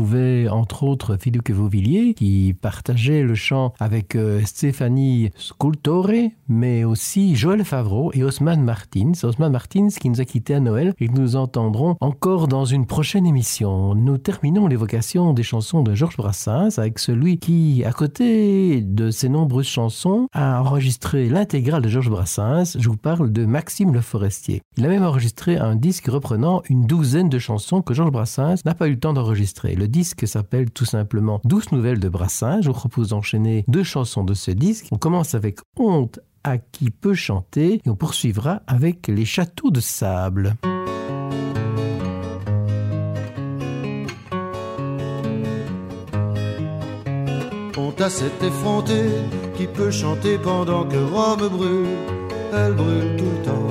Musiciens, entre autres Philippe Vauvillier qui partageait le chant avec euh, Stéphanie Scultore, mais aussi Joël Favreau et Osman Martins. Osman Martins qui nous a quittés à Noël et que nous entendrons encore dans une prochaine émission. Nous terminons l'évocation des chansons de Georges Brassens avec celui qui, à côté de ses nombreuses chansons, a enregistré l'intégrale de Georges Brassens. Je vous parle de Maxime Le Forestier. Il a même enregistré un disque reprenant une douzaine de chansons que Georges Brassens n'a pas eu le temps d'enregistrer. Le disque s'appelle tout simplement Douce nouvelles de Brassens. Je vous propose d'enchaîner deux chansons de ce disque. On commence avec Honte à qui peut chanter et on poursuivra avec Les châteaux de sable. Honte à cet effronté qui peut chanter pendant que Rome brûle, elle brûle tout le temps.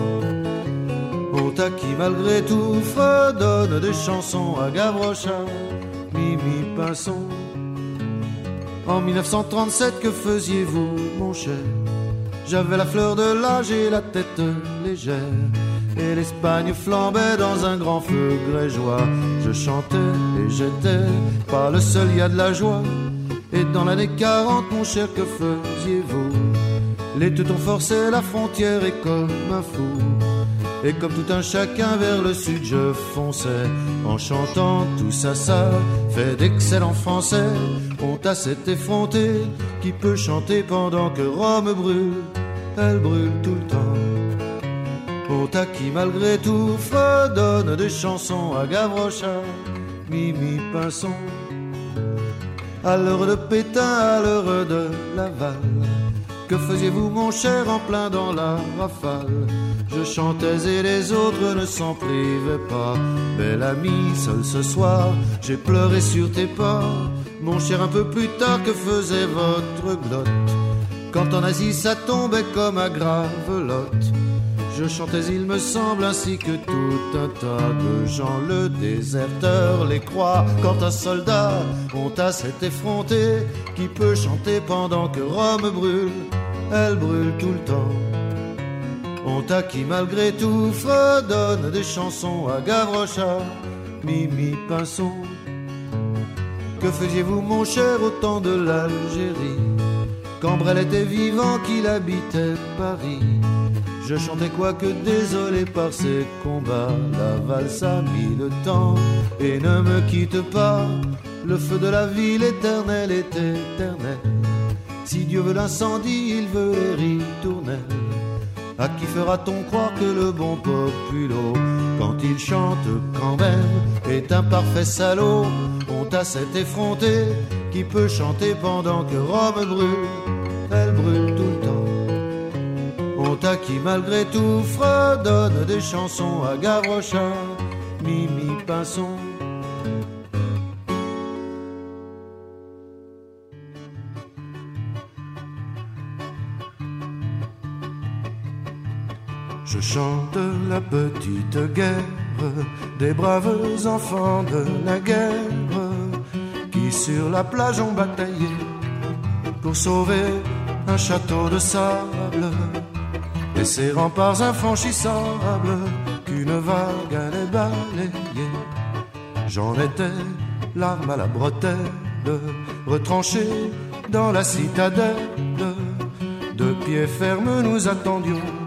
Honte à qui malgré tout fredonne des chansons à Gavrocha, En 1937, que faisiez-vous, mon cher? J'avais la fleur de l'âge et la tête légère. Et l'Espagne flambait dans un grand feu grégeois. Je chantais et j'étais pas le seul, y a de la joie. Et dans l'année 40, mon cher, que faisiez-vous? Les teutons forçaient la frontière et comme un fou. Et comme tout un chacun vers le sud, je fonçais en chantant tout ça, ça fait d'excellents français. Honte à effronté qui peut chanter pendant que Rome brûle, elle brûle tout le temps. Honte à qui malgré tout fredonne des chansons à Gavrocha, Mimi Pinson. À l'heure de Pétain, à l'heure de Laval. Que faisiez-vous, mon cher, en plein dans la rafale? Je chantais et les autres ne s'en privaient pas. Bel ami, seul ce soir, j'ai pleuré sur tes pas. Mon cher, un peu plus tard, que faisait votre glotte? Quand en Asie ça tombait comme à gravelotte. Je chantais, il me semble, ainsi que tout un tas de gens. Le déserteur les croit quand un soldat honte à cet effronté qui peut chanter pendant que Rome brûle. Elle brûle tout le temps. Honte à qui, malgré tout, fredonne des chansons à Gavrocha, Mimi Pinson. Que faisiez-vous, mon cher, au temps de l'Algérie? Quand était vivant, qu'il habitait Paris. Je chantais quoique désolé par ces combats. La valse a mis le temps et ne me quitte pas. Le feu de la ville éternelle est éternel. Si Dieu veut l'incendie, il veut les ritournelles. À qui fera-t-on croire que le bon populo, quand il chante quand même, est un parfait salaud Honte à cet effronté qui peut chanter pendant que Rome brûle, elle brûle tout le temps. Honte à qui malgré tout fredonne des chansons à Gavrocha, Mimi Pinson. Je chante la petite guerre des braves enfants de la guerre qui sur la plage ont bataillé pour sauver un château de sable et ses remparts infranchissables qu'une vague allait balayer. J'en étais l'arme à la bretelle, retranché dans la citadelle. De pied ferme nous attendions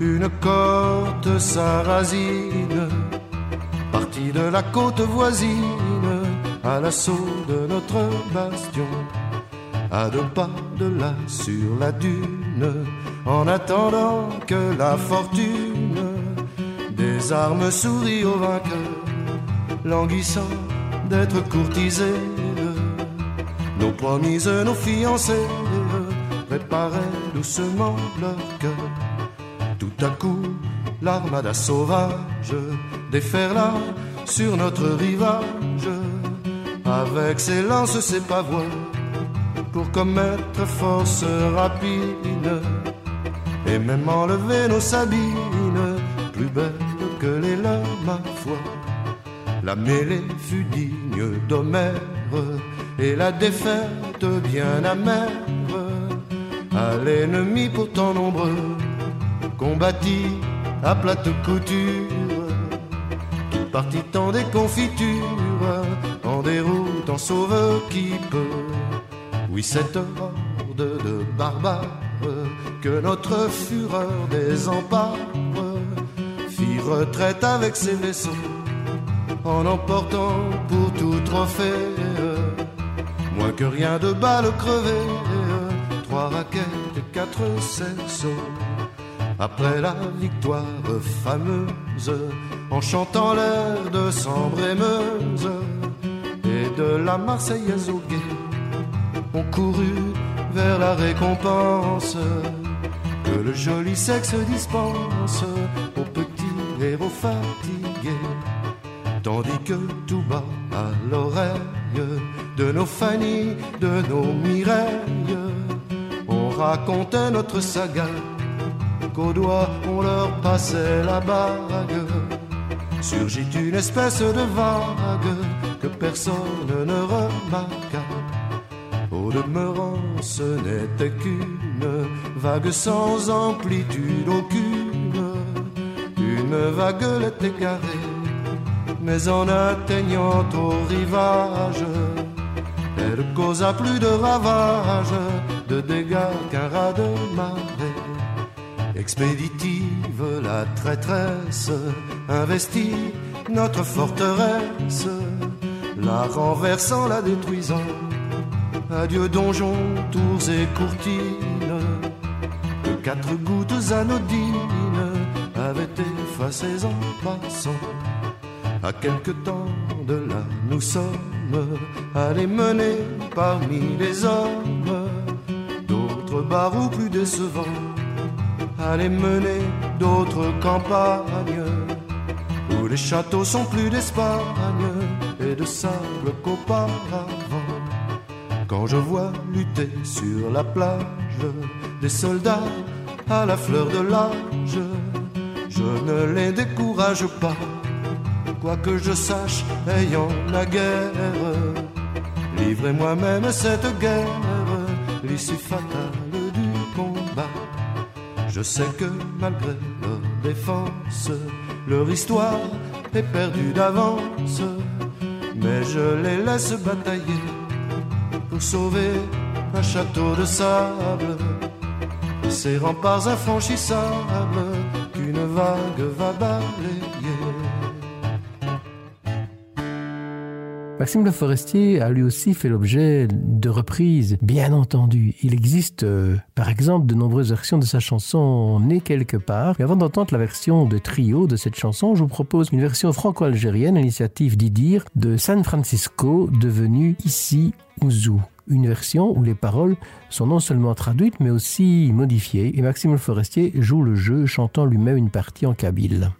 une côte sarrasine, partie de la côte voisine, à l'assaut de notre bastion. À deux pas de là sur la dune, en attendant que la fortune des armes sourit au vainqueur, languissant d'être courtisés. Nos promises, nos fiancés préparaient doucement leur cœur. Tout à coup, l'armada sauvage déferla sur notre rivage avec ses lances, ses pavois pour commettre force rapide et même enlever nos sabines plus belles que les leurs, ma foi. La mêlée fut digne d'Homère et la défaite bien amère. À l'ennemi pourtant nombreux, combattit à plate couture, qui partit en déconfiture, en déroute, en sauve qui peut. Oui, cette horde de barbares que notre fureur désempare fit retraite avec ses vaisseaux en emportant pour tout trophée moins que rien de balles crevées, trois raquettes et quatre cerceaux. Après la victoire fameuse, en chantant l'air de Sambre et Meuse et de la Marseillaise au guet, on courut vers la récompense. Que le joli sexe dispense aux petits héros fatigués tandis que tout bas à l'oreille de nos Fanny, de nos Mireilles, on racontait notre saga, qu'au doigt on leur passait la bague. Surgit une espèce de vague que personne ne remarqua. Au demeurant, ce n'était qu'une vague sans amplitude aucune, une vaguelette égarée mais en atteignant au rivage, elle causa plus de ravages, de dégâts qu'un rat de marée. Expéditive, la traîtresse investit notre forteresse, la renversant, la détruisant. Adieu donjons, tours et courtines, que quatre gouttes anodines avaient effacées en passant. À quelque temps de là, nous sommes allés mener parmi les hommes d'autres barreaux plus décevants, aller mener d'autres campagnes où les châteaux sont plus d'Espagne et de sable qu'auparavant. Quand je vois lutter sur la plage des soldats à la fleur de l'âge, je ne les décourage pas quoi que je sache, ayant la guerre, livrez moi-même cette guerre, l'issue. Je sais que malgré leur défense, leur histoire est perdue d'avance, mais je les laisse batailler pour sauver un château de sable, ces remparts infranchissables qu'une vague va balayer. Maxime Le Forestier a lui aussi fait l'objet de reprises, bien entendu. Il existe, euh, par exemple, de nombreuses versions de sa chanson Né quelque part. Mais avant d'entendre la version de trio de cette chanson, je vous propose une version franco-algérienne, initiative d'Idir, de San Francisco, devenue ici Ouzou une version où les paroles sont non seulement traduites mais aussi modifiées et Maxime Le Forestier joue le jeu chantant lui-même une partie en kabyle.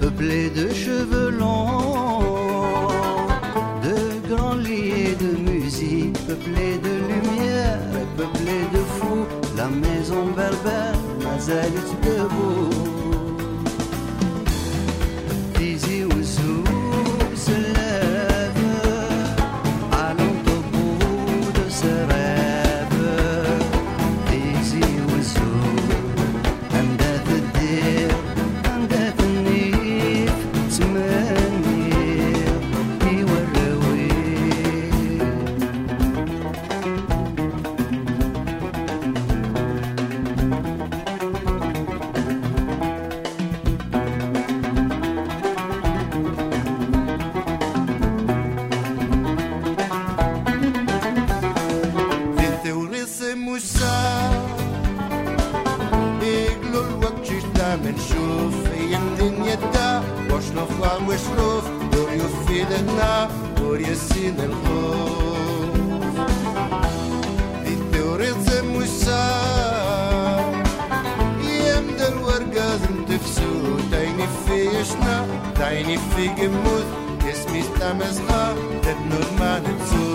peuplé de cheveux longs, de grands lits de musique, peuplé de lumière, peuplé de fous, la maison berbère, Nazareth debout. na por esse nel ho di teorize musa i am der wargaz im tfsu deine fischna deine fige mut es mis tames na det nur man zu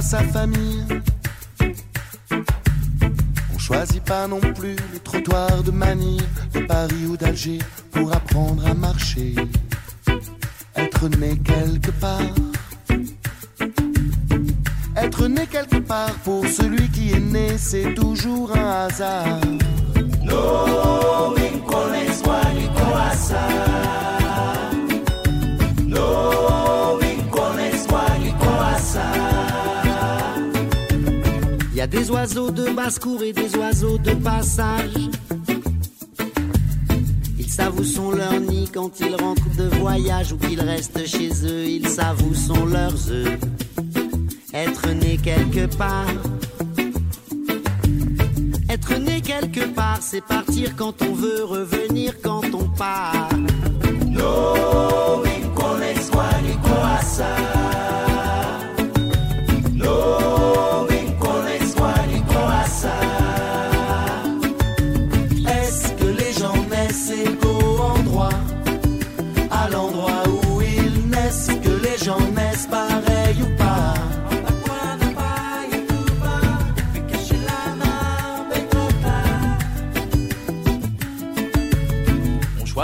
sa famille. On choisit pas non plus les trottoirs de Manille, de Paris ou d'Alger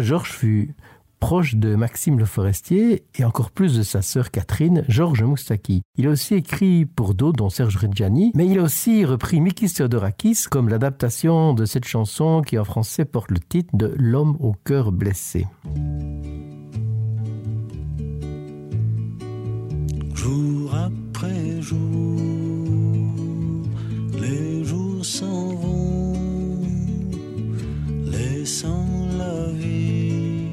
Georges fut proche de Maxime Le Forestier et encore plus de sa sœur Catherine, Georges Moustaki. Il a aussi écrit pour d'autres, dont Serge Reggiani, mais il a aussi repris Mikis Theodorakis comme l'adaptation de cette chanson qui en français porte le titre de L'homme au cœur blessé. Jour après jour, les jours s'en vont, laissant la vie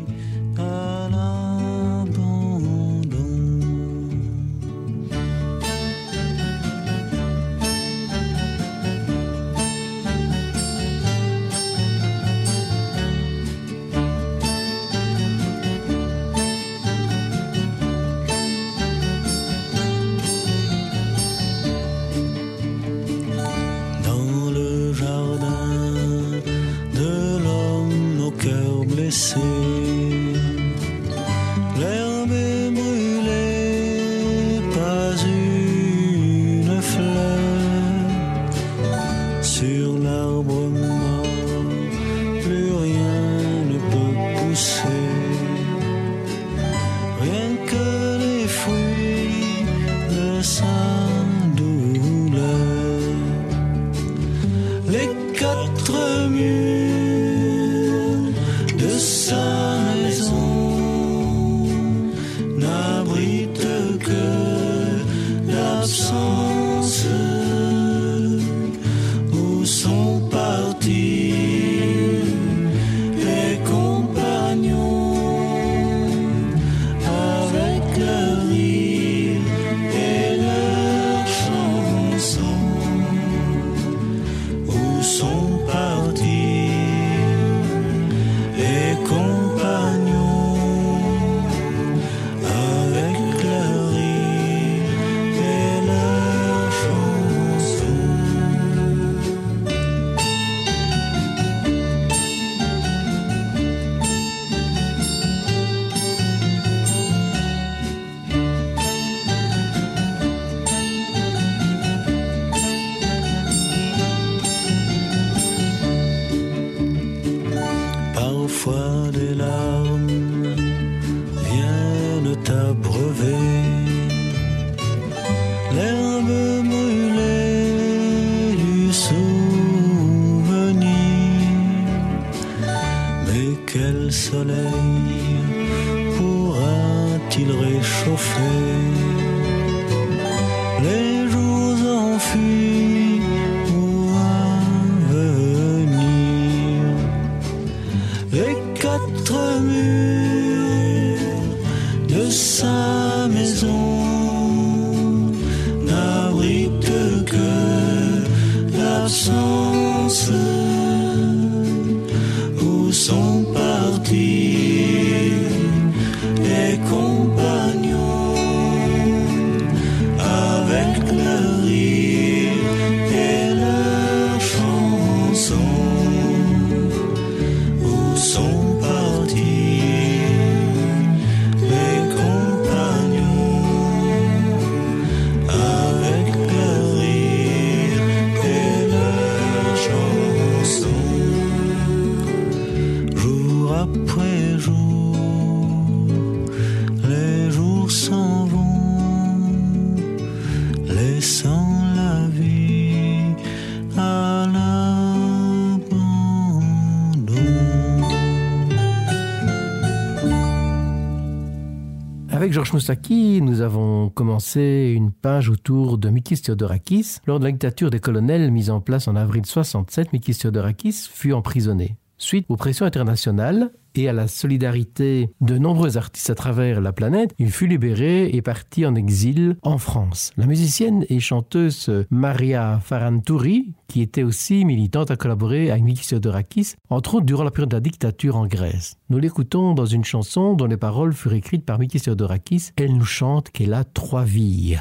Georges nous avons commencé une page autour de Mikis Theodorakis. Lors de la dictature des colonels mise en place en avril 67, Mikis Theodorakis fut emprisonné. Suite aux pressions internationales et à la solidarité de nombreux artistes à travers la planète, il fut libéré et parti en exil en France. La musicienne et chanteuse Maria Farantouri, qui était aussi militante, a collaboré avec Mikis Theodorakis, entre autres durant la période de la dictature en Grèce. Nous l'écoutons dans une chanson dont les paroles furent écrites par Mikis Theodorakis. Elle nous chante qu'elle a trois vies.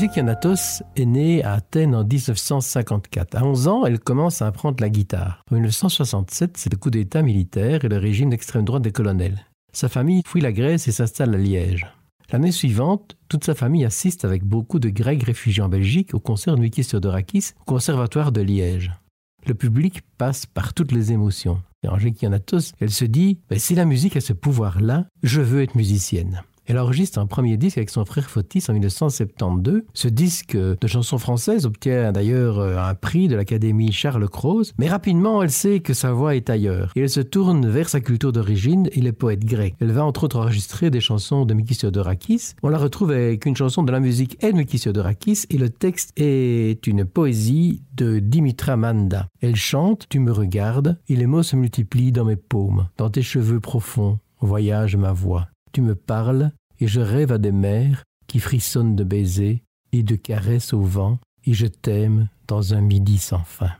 Roger Kianatos est née à Athènes en 1954. À 11 ans, elle commence à apprendre la guitare. En 1967, c'est le coup d'État militaire et le régime d'extrême droite des colonels. Sa famille fuit la Grèce et s'installe à Liège. L'année suivante, toute sa famille assiste avec beaucoup de Grecs réfugiés en Belgique au concert de Mikis Theodorakis au Conservatoire de Liège. le public passe par toutes les émotions. Et Angélique Kianatos, elle se dit, si la musique a ce pouvoir-là, je veux être musicienne. Elle enregistre un premier disque avec son frère Fotis en 1972. Ce disque de chansons françaises obtient d'ailleurs euh, un prix de l'Académie Charles Cros, mais rapidement elle sait que sa voix est ailleurs et elle se tourne vers sa culture d'origine et les poètes grecs. Elle va entre autres enregistrer des chansons de Mikis Theodorakis. On la retrouve avec une chanson de la musique de Mikis Theodorakis et le texte est une poésie de Dimitra Manda. Elle chante Tu me regardes et les mots se multiplient dans mes paumes. Dans tes cheveux profonds voyage ma voix. Tu me parles et je rêve à des mers qui frissonnent de baisers et de caresses au vent, et je t'aime dans un midi sans fin.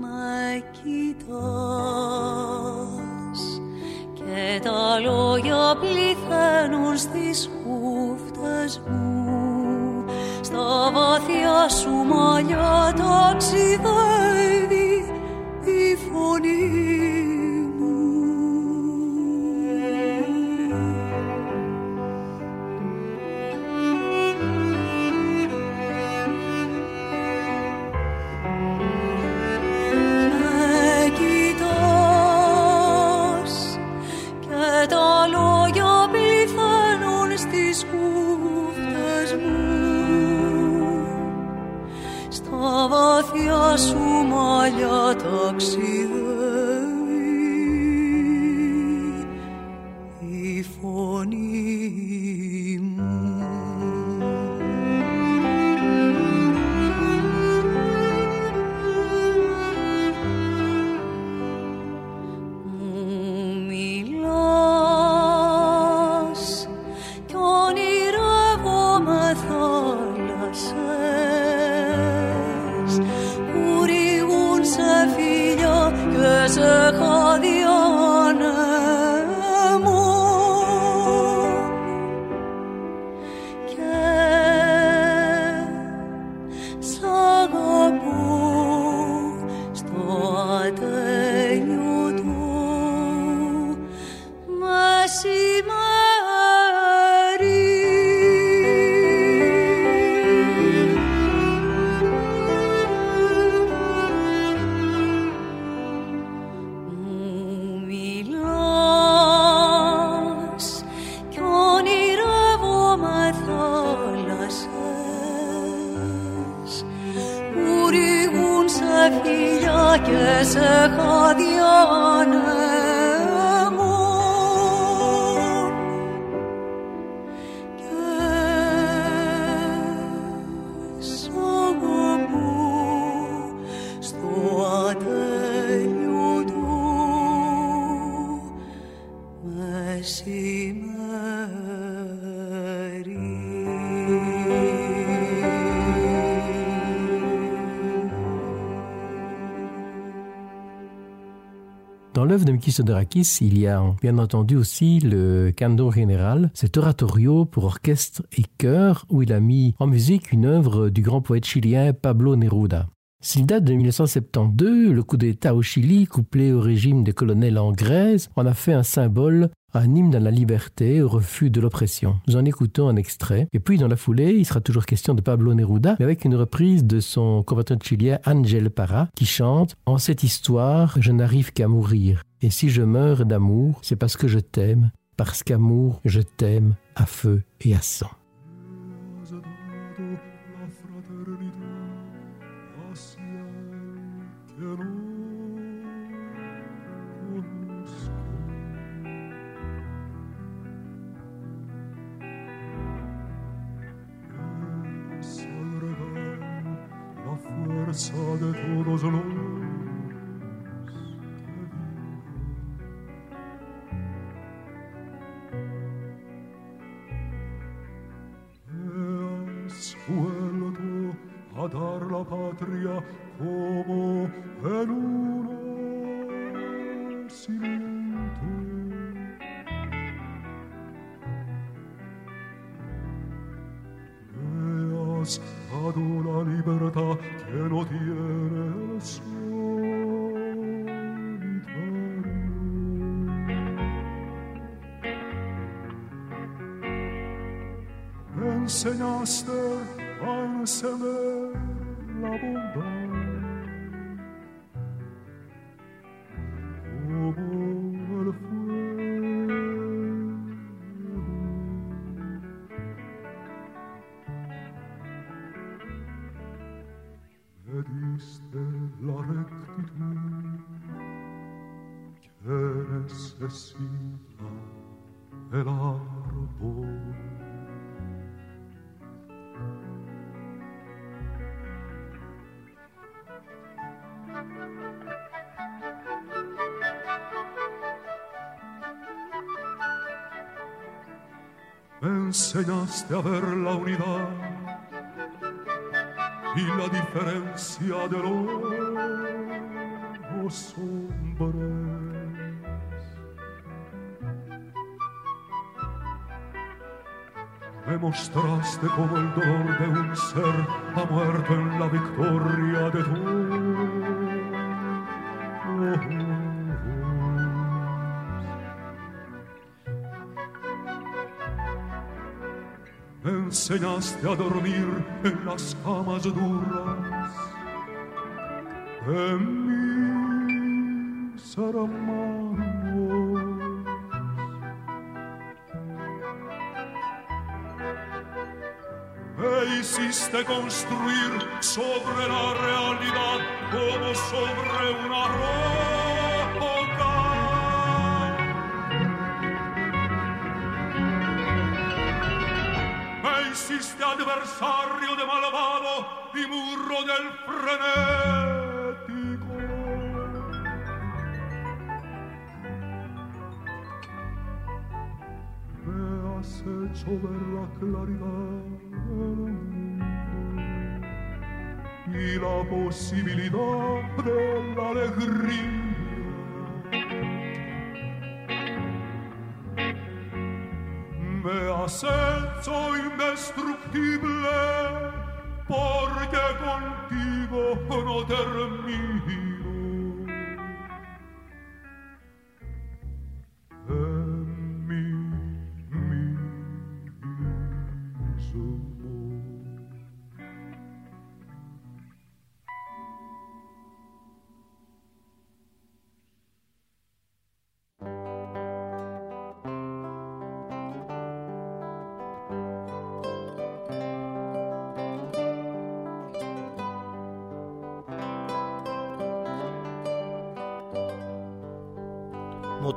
με κοιτάς και τα λόγια πληθαίνουν στις χούφτες μου στα βαθιά σου μαλλιά ταξιδεύει Σου μαλλιά ταξιδεύει Il y a bien entendu aussi le Canto Général, cet oratorio pour orchestre et chœur où il a mis en musique une œuvre du grand poète chilien Pablo Neruda. S'il date de 1972, le coup d'État au Chili, couplé au régime des colonels en Grèce, en a fait un symbole, un hymne à la liberté, au refus de l'oppression. Nous en écoutons un extrait. Et puis, dans la foulée, il sera toujours question de Pablo Neruda, mais avec une reprise de son compatriote chilien Angel Parra, qui chante En cette histoire, je n'arrive qu'à mourir. Et si je meurs d'amour, c'est parce que je t'aime, parce qu'amour, je t'aime à feu et à sang. Fuerza de todos los a dar la patria como en un nacimiento. Dado la libertad que no tiene solitario. enseñaste a encender la bondad. Enseñaste a ver la unidad y la diferencia de los hombres. Me mostraste como el dolor de un ser ha muerto en la victoria de Me enseñaste a dormir en las camas duras de mis hermanos. Me hiciste construir sobre la realidad como sobre una roca. Hiciste adversario de malvado y murro del frenético. Me has hecho ver la claridad y la posibilidad de la alegría.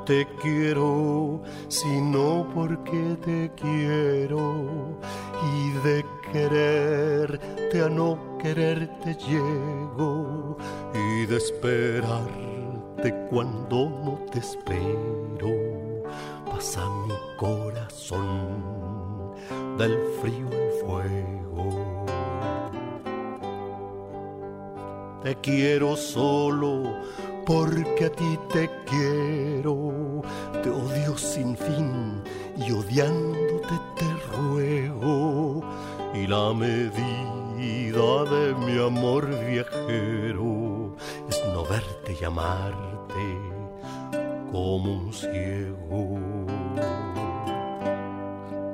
Te quiero, sino porque te quiero. Y de quererte a no quererte llego. Y de esperarte cuando no te espero.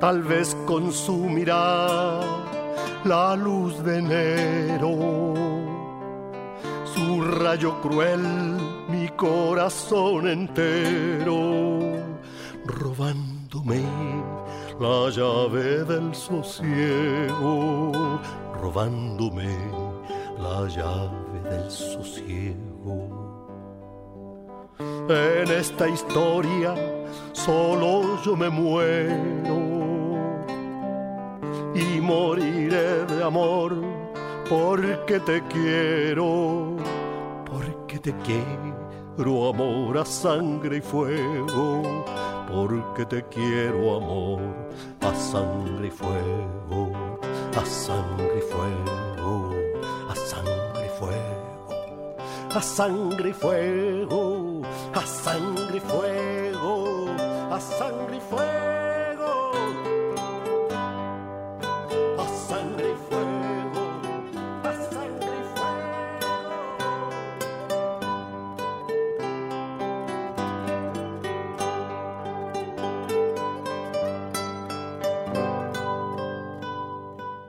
Tal vez consumirá la luz de enero su rayo cruel mi corazón entero, robándome la llave del sosiego, robándome la llave del sosiego. En esta historia solo yo me muero y moriré de amor porque te quiero, porque te quiero amor a sangre y fuego, porque te quiero amor a sangre y fuego, a sangre y fuego, a sangre y fuego, a sangre y fuego, a sangre y fuego, a sangre y fuego.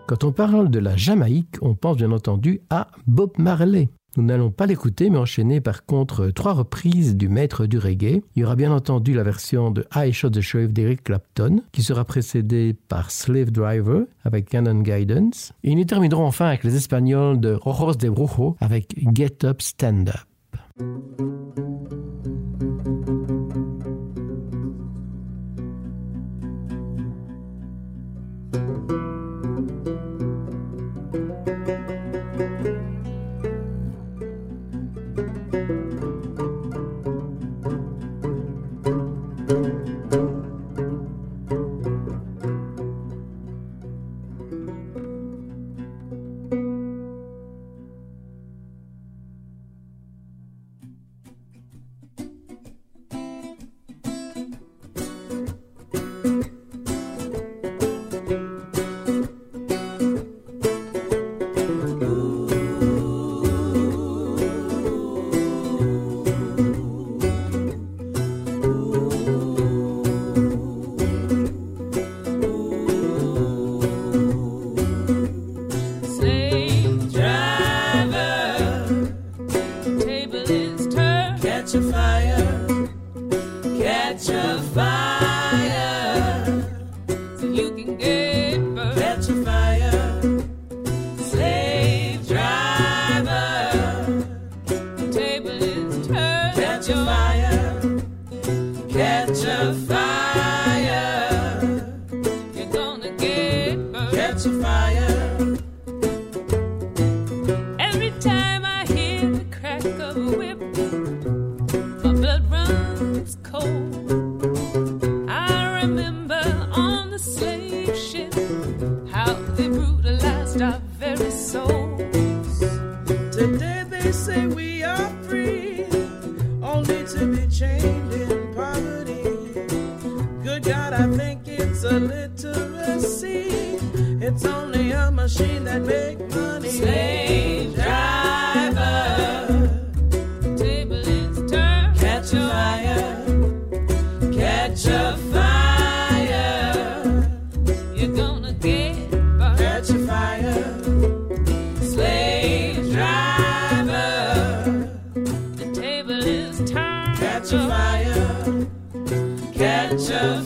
Quand on parle de la Jamaïque, on pense bien entendu à Bob Marley. Nous n'allons pas l'écouter, mais enchaîner par contre trois reprises du maître du reggae. Il y aura bien entendu la version de I Shot the Sheriff d'Eric Clapton, qui sera précédée par Slave Driver avec Canon Guidance. Et nous terminerons enfin avec les Espagnols de Rojos de Brujo avec Get Up Stand Up.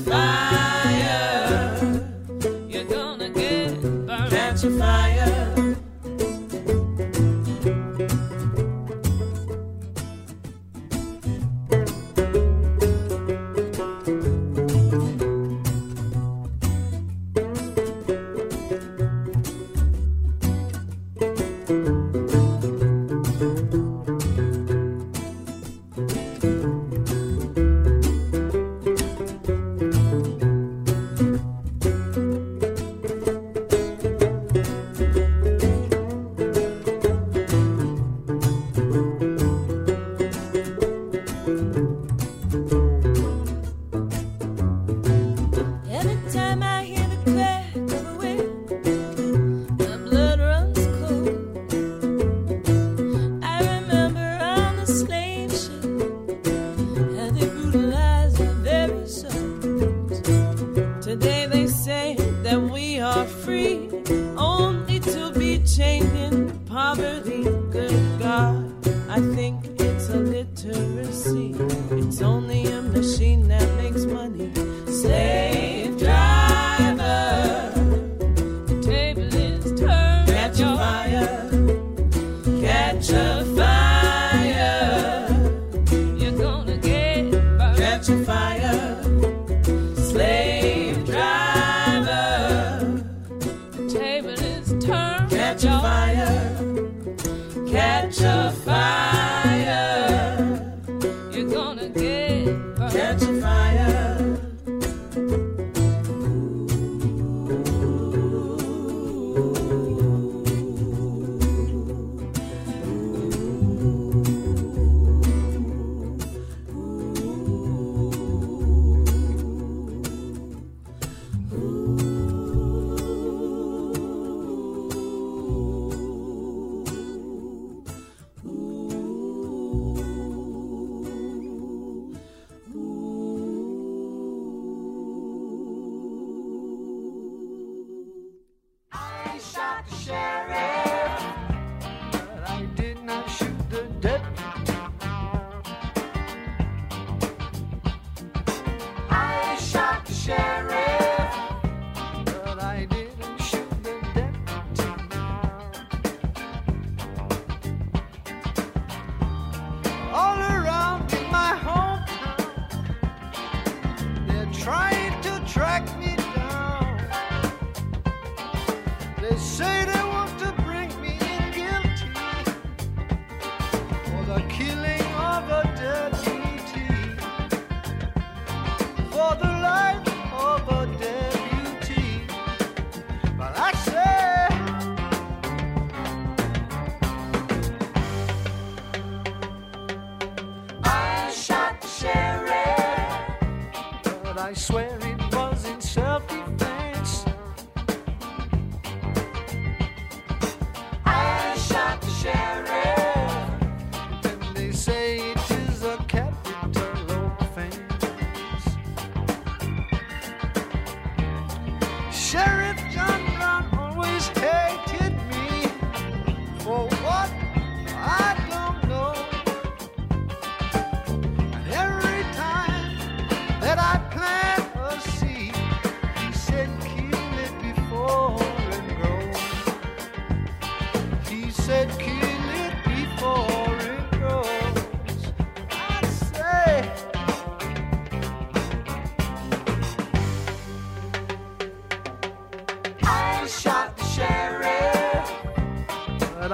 fire.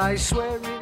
I swear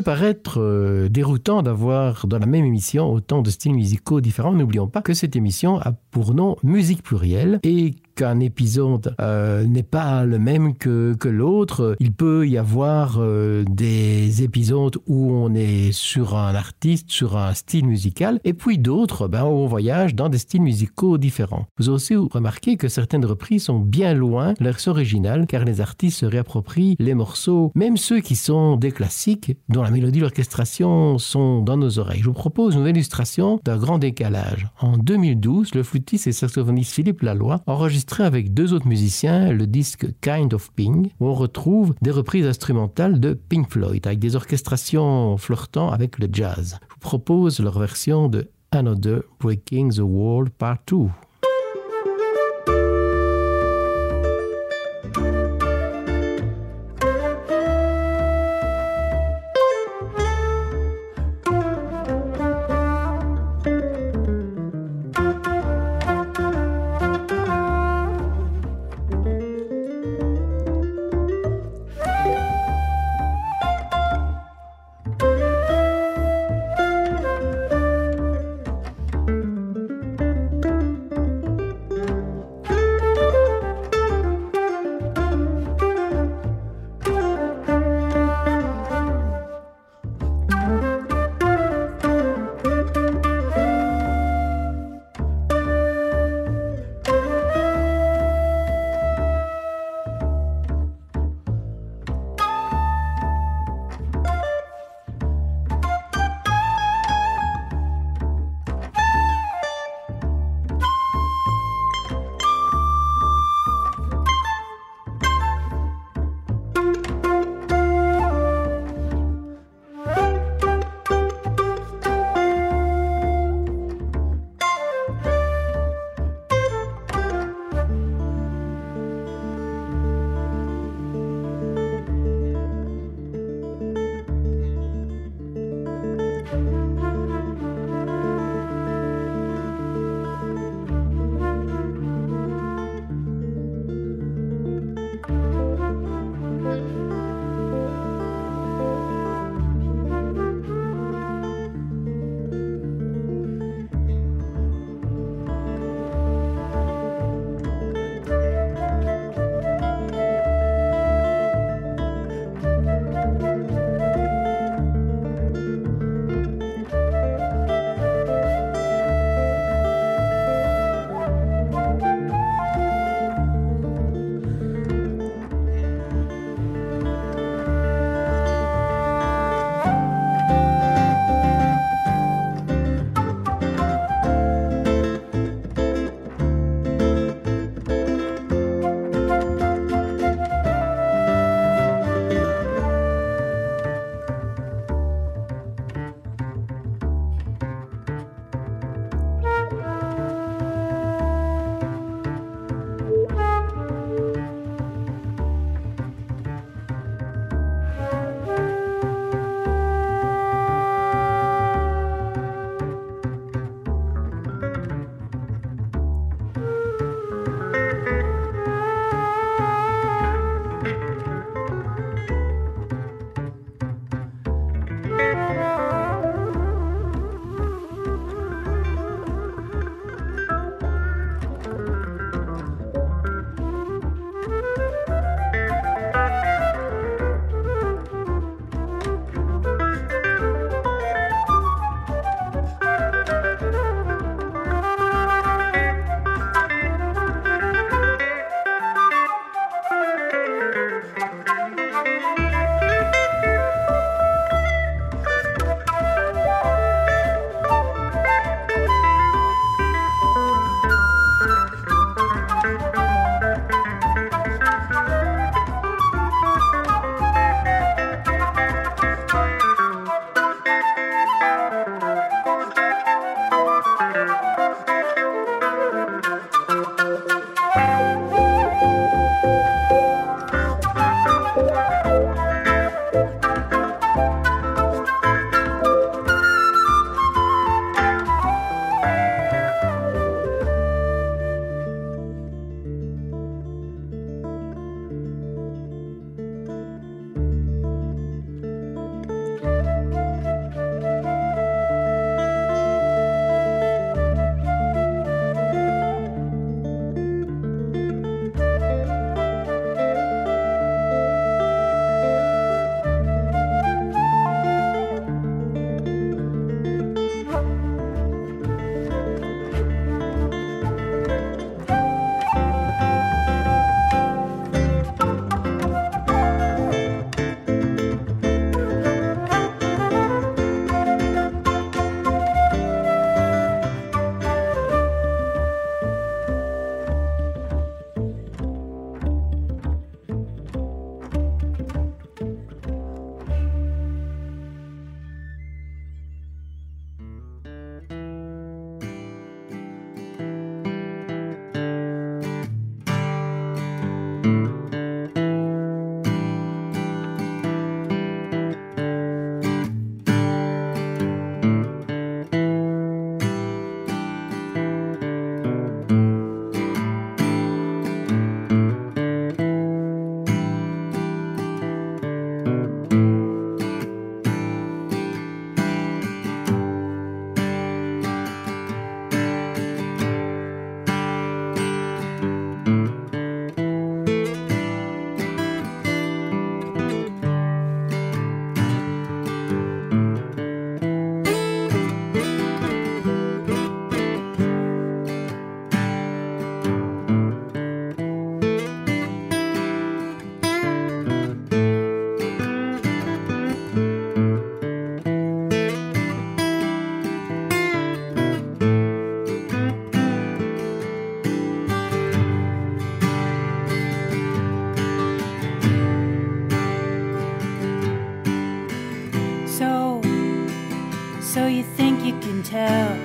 peut paraître euh, déroutant d'avoir dans la même émission autant de styles musicaux différents. N'oublions pas que cette émission a pour nom Musique plurielle et qu'un épisode euh, n'est pas le même que, l'autre. Il peut y avoir euh, des épisodes où on est sur un artiste, sur un style musical, et puis d'autres ben, où on voyage dans des styles musicaux différents. Vous aussi remarqué que certaines reprises sont bien loin de leur originale, car les artistes se réapproprient les morceaux, même ceux qui sont des classiques, dont la mélodie l'orchestration sont dans nos oreilles. Je vous propose une illustration d'un grand décalage. En 2012, le flûtiste et saxophoniste Philippe Laloy enregistre avec deux autres musiciens le disque Kind of Pink, où on retrouve des reprises instrumentales de Pink Floyd, avec des orchestrations flirtant avec le jazz. Je vous propose leur version de Another Breaking the Wall Part 2. Tell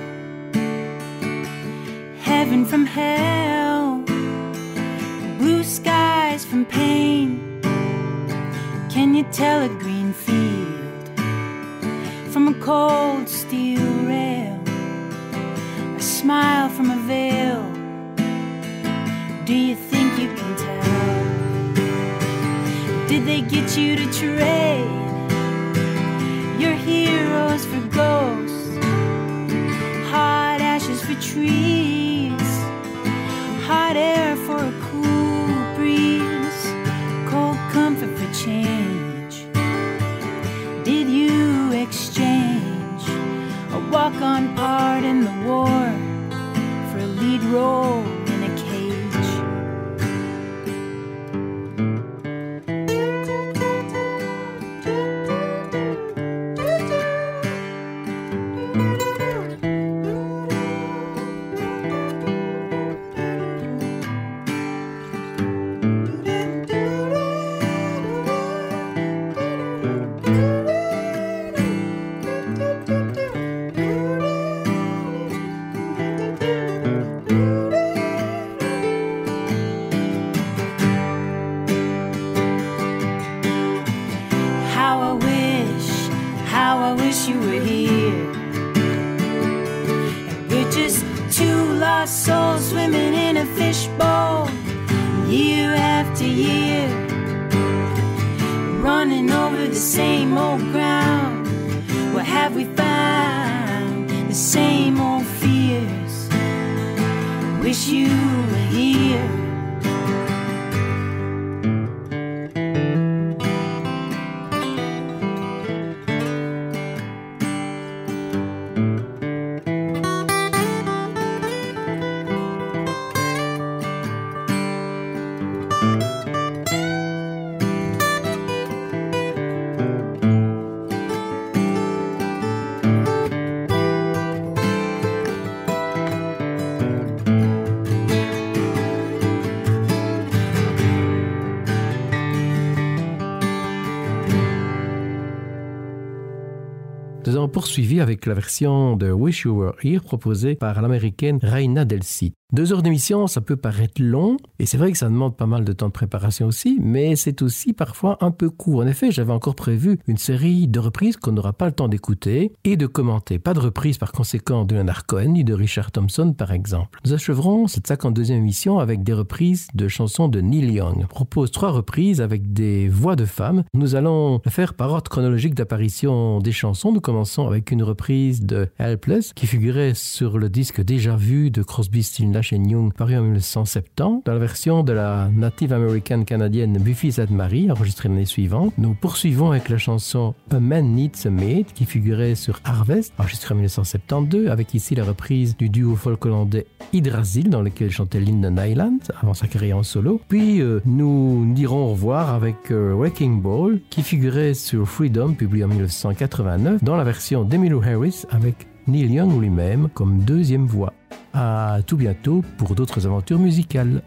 poursuivi avec la version de Wish You Were Here proposée par l'américaine Raina Delcy. Deux heures d'émission, ça peut paraître long, et c'est vrai que ça demande pas mal de temps de préparation aussi, mais c'est aussi parfois un peu court. En effet, j'avais encore prévu une série de reprises qu'on n'aura pas le temps d'écouter et de commenter. Pas de reprise par conséquent de Leonard Cohen ni de Richard Thompson, par exemple. Nous acheverons cette 52e émission avec des reprises de chansons de Neil Young. Je propose trois reprises avec des voix de femmes. Nous allons le faire par ordre chronologique d'apparition des chansons. Nous commençons avec une reprise de Helpless qui figurait sur le disque déjà vu de Crosby, Stills, Nash Young paru en 1970 dans la version de la native américaine canadienne Buffy Marie enregistrée l'année suivante. Nous poursuivons avec la chanson A Man Needs a Mate qui figurait sur Harvest enregistrée en 1972 avec ici la reprise du duo folk hollandais Hydrasil dans lequel chantait Lyndon Island avant sa carrière en solo. Puis euh, nous dirons au revoir avec euh, Wrecking Ball qui figurait sur Freedom publié en 1989 dans la version d'Emmylou Harris avec Neil Young lui-même comme deuxième voix. À tout bientôt pour d'autres aventures musicales.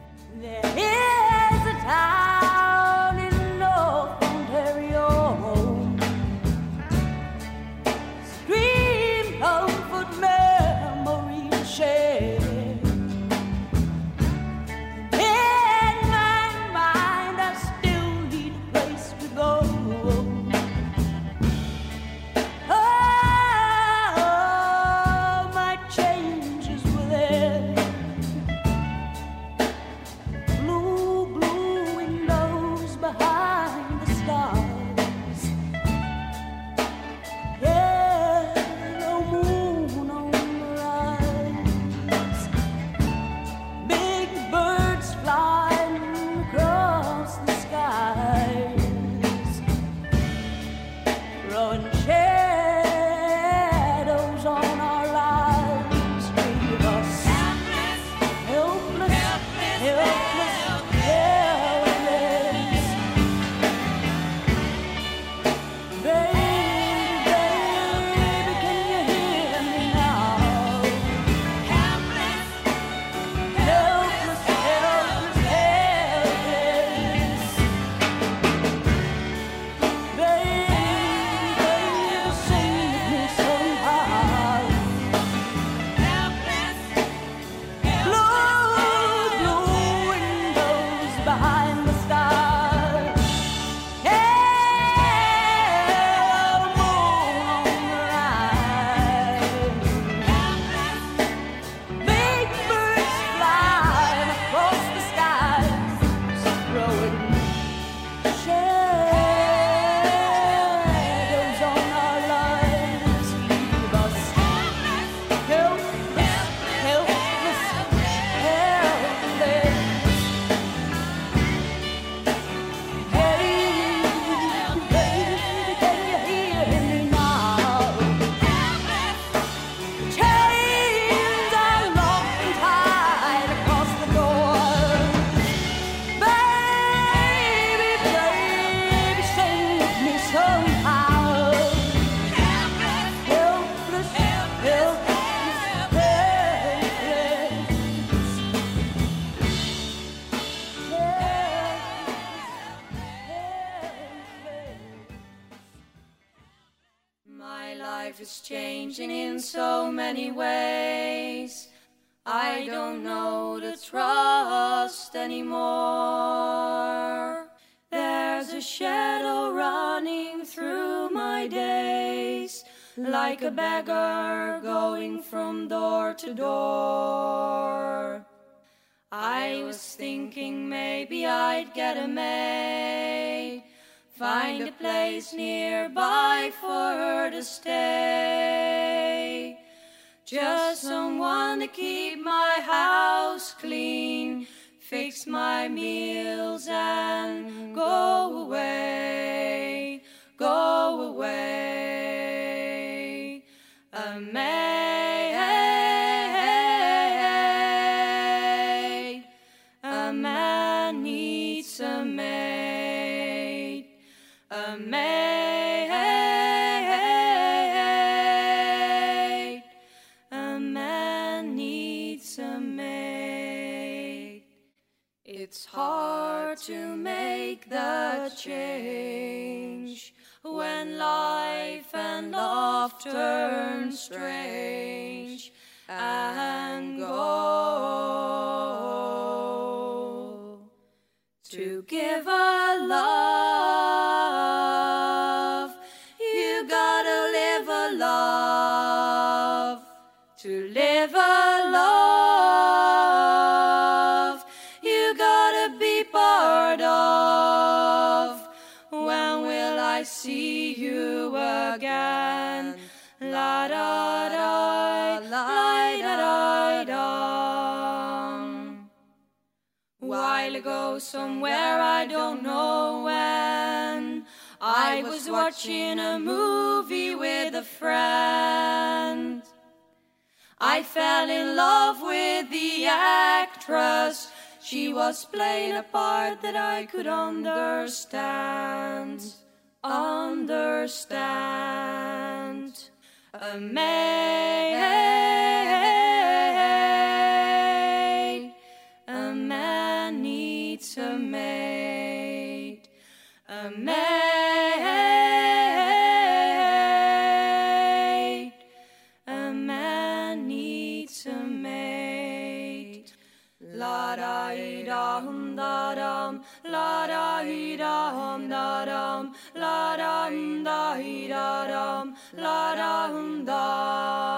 Is changing in so many ways. I don't know to trust anymore. There's a shadow running through my days, like a beggar going from door to door. I was thinking maybe I'd get a maid, find a place nearby for her to stay. Just someone to keep my house clean, fix my meals and go away, go change when life and love turn strange and go. To give a somewhere I don't know when, I was watching a movie with a friend. I fell in love with the actress. She was playing a part that I could understand. Understand. A needs a mate, a mate, A man needs a maid. La da da hum da dum, la da da hum da dum, la da da da dum, la da da.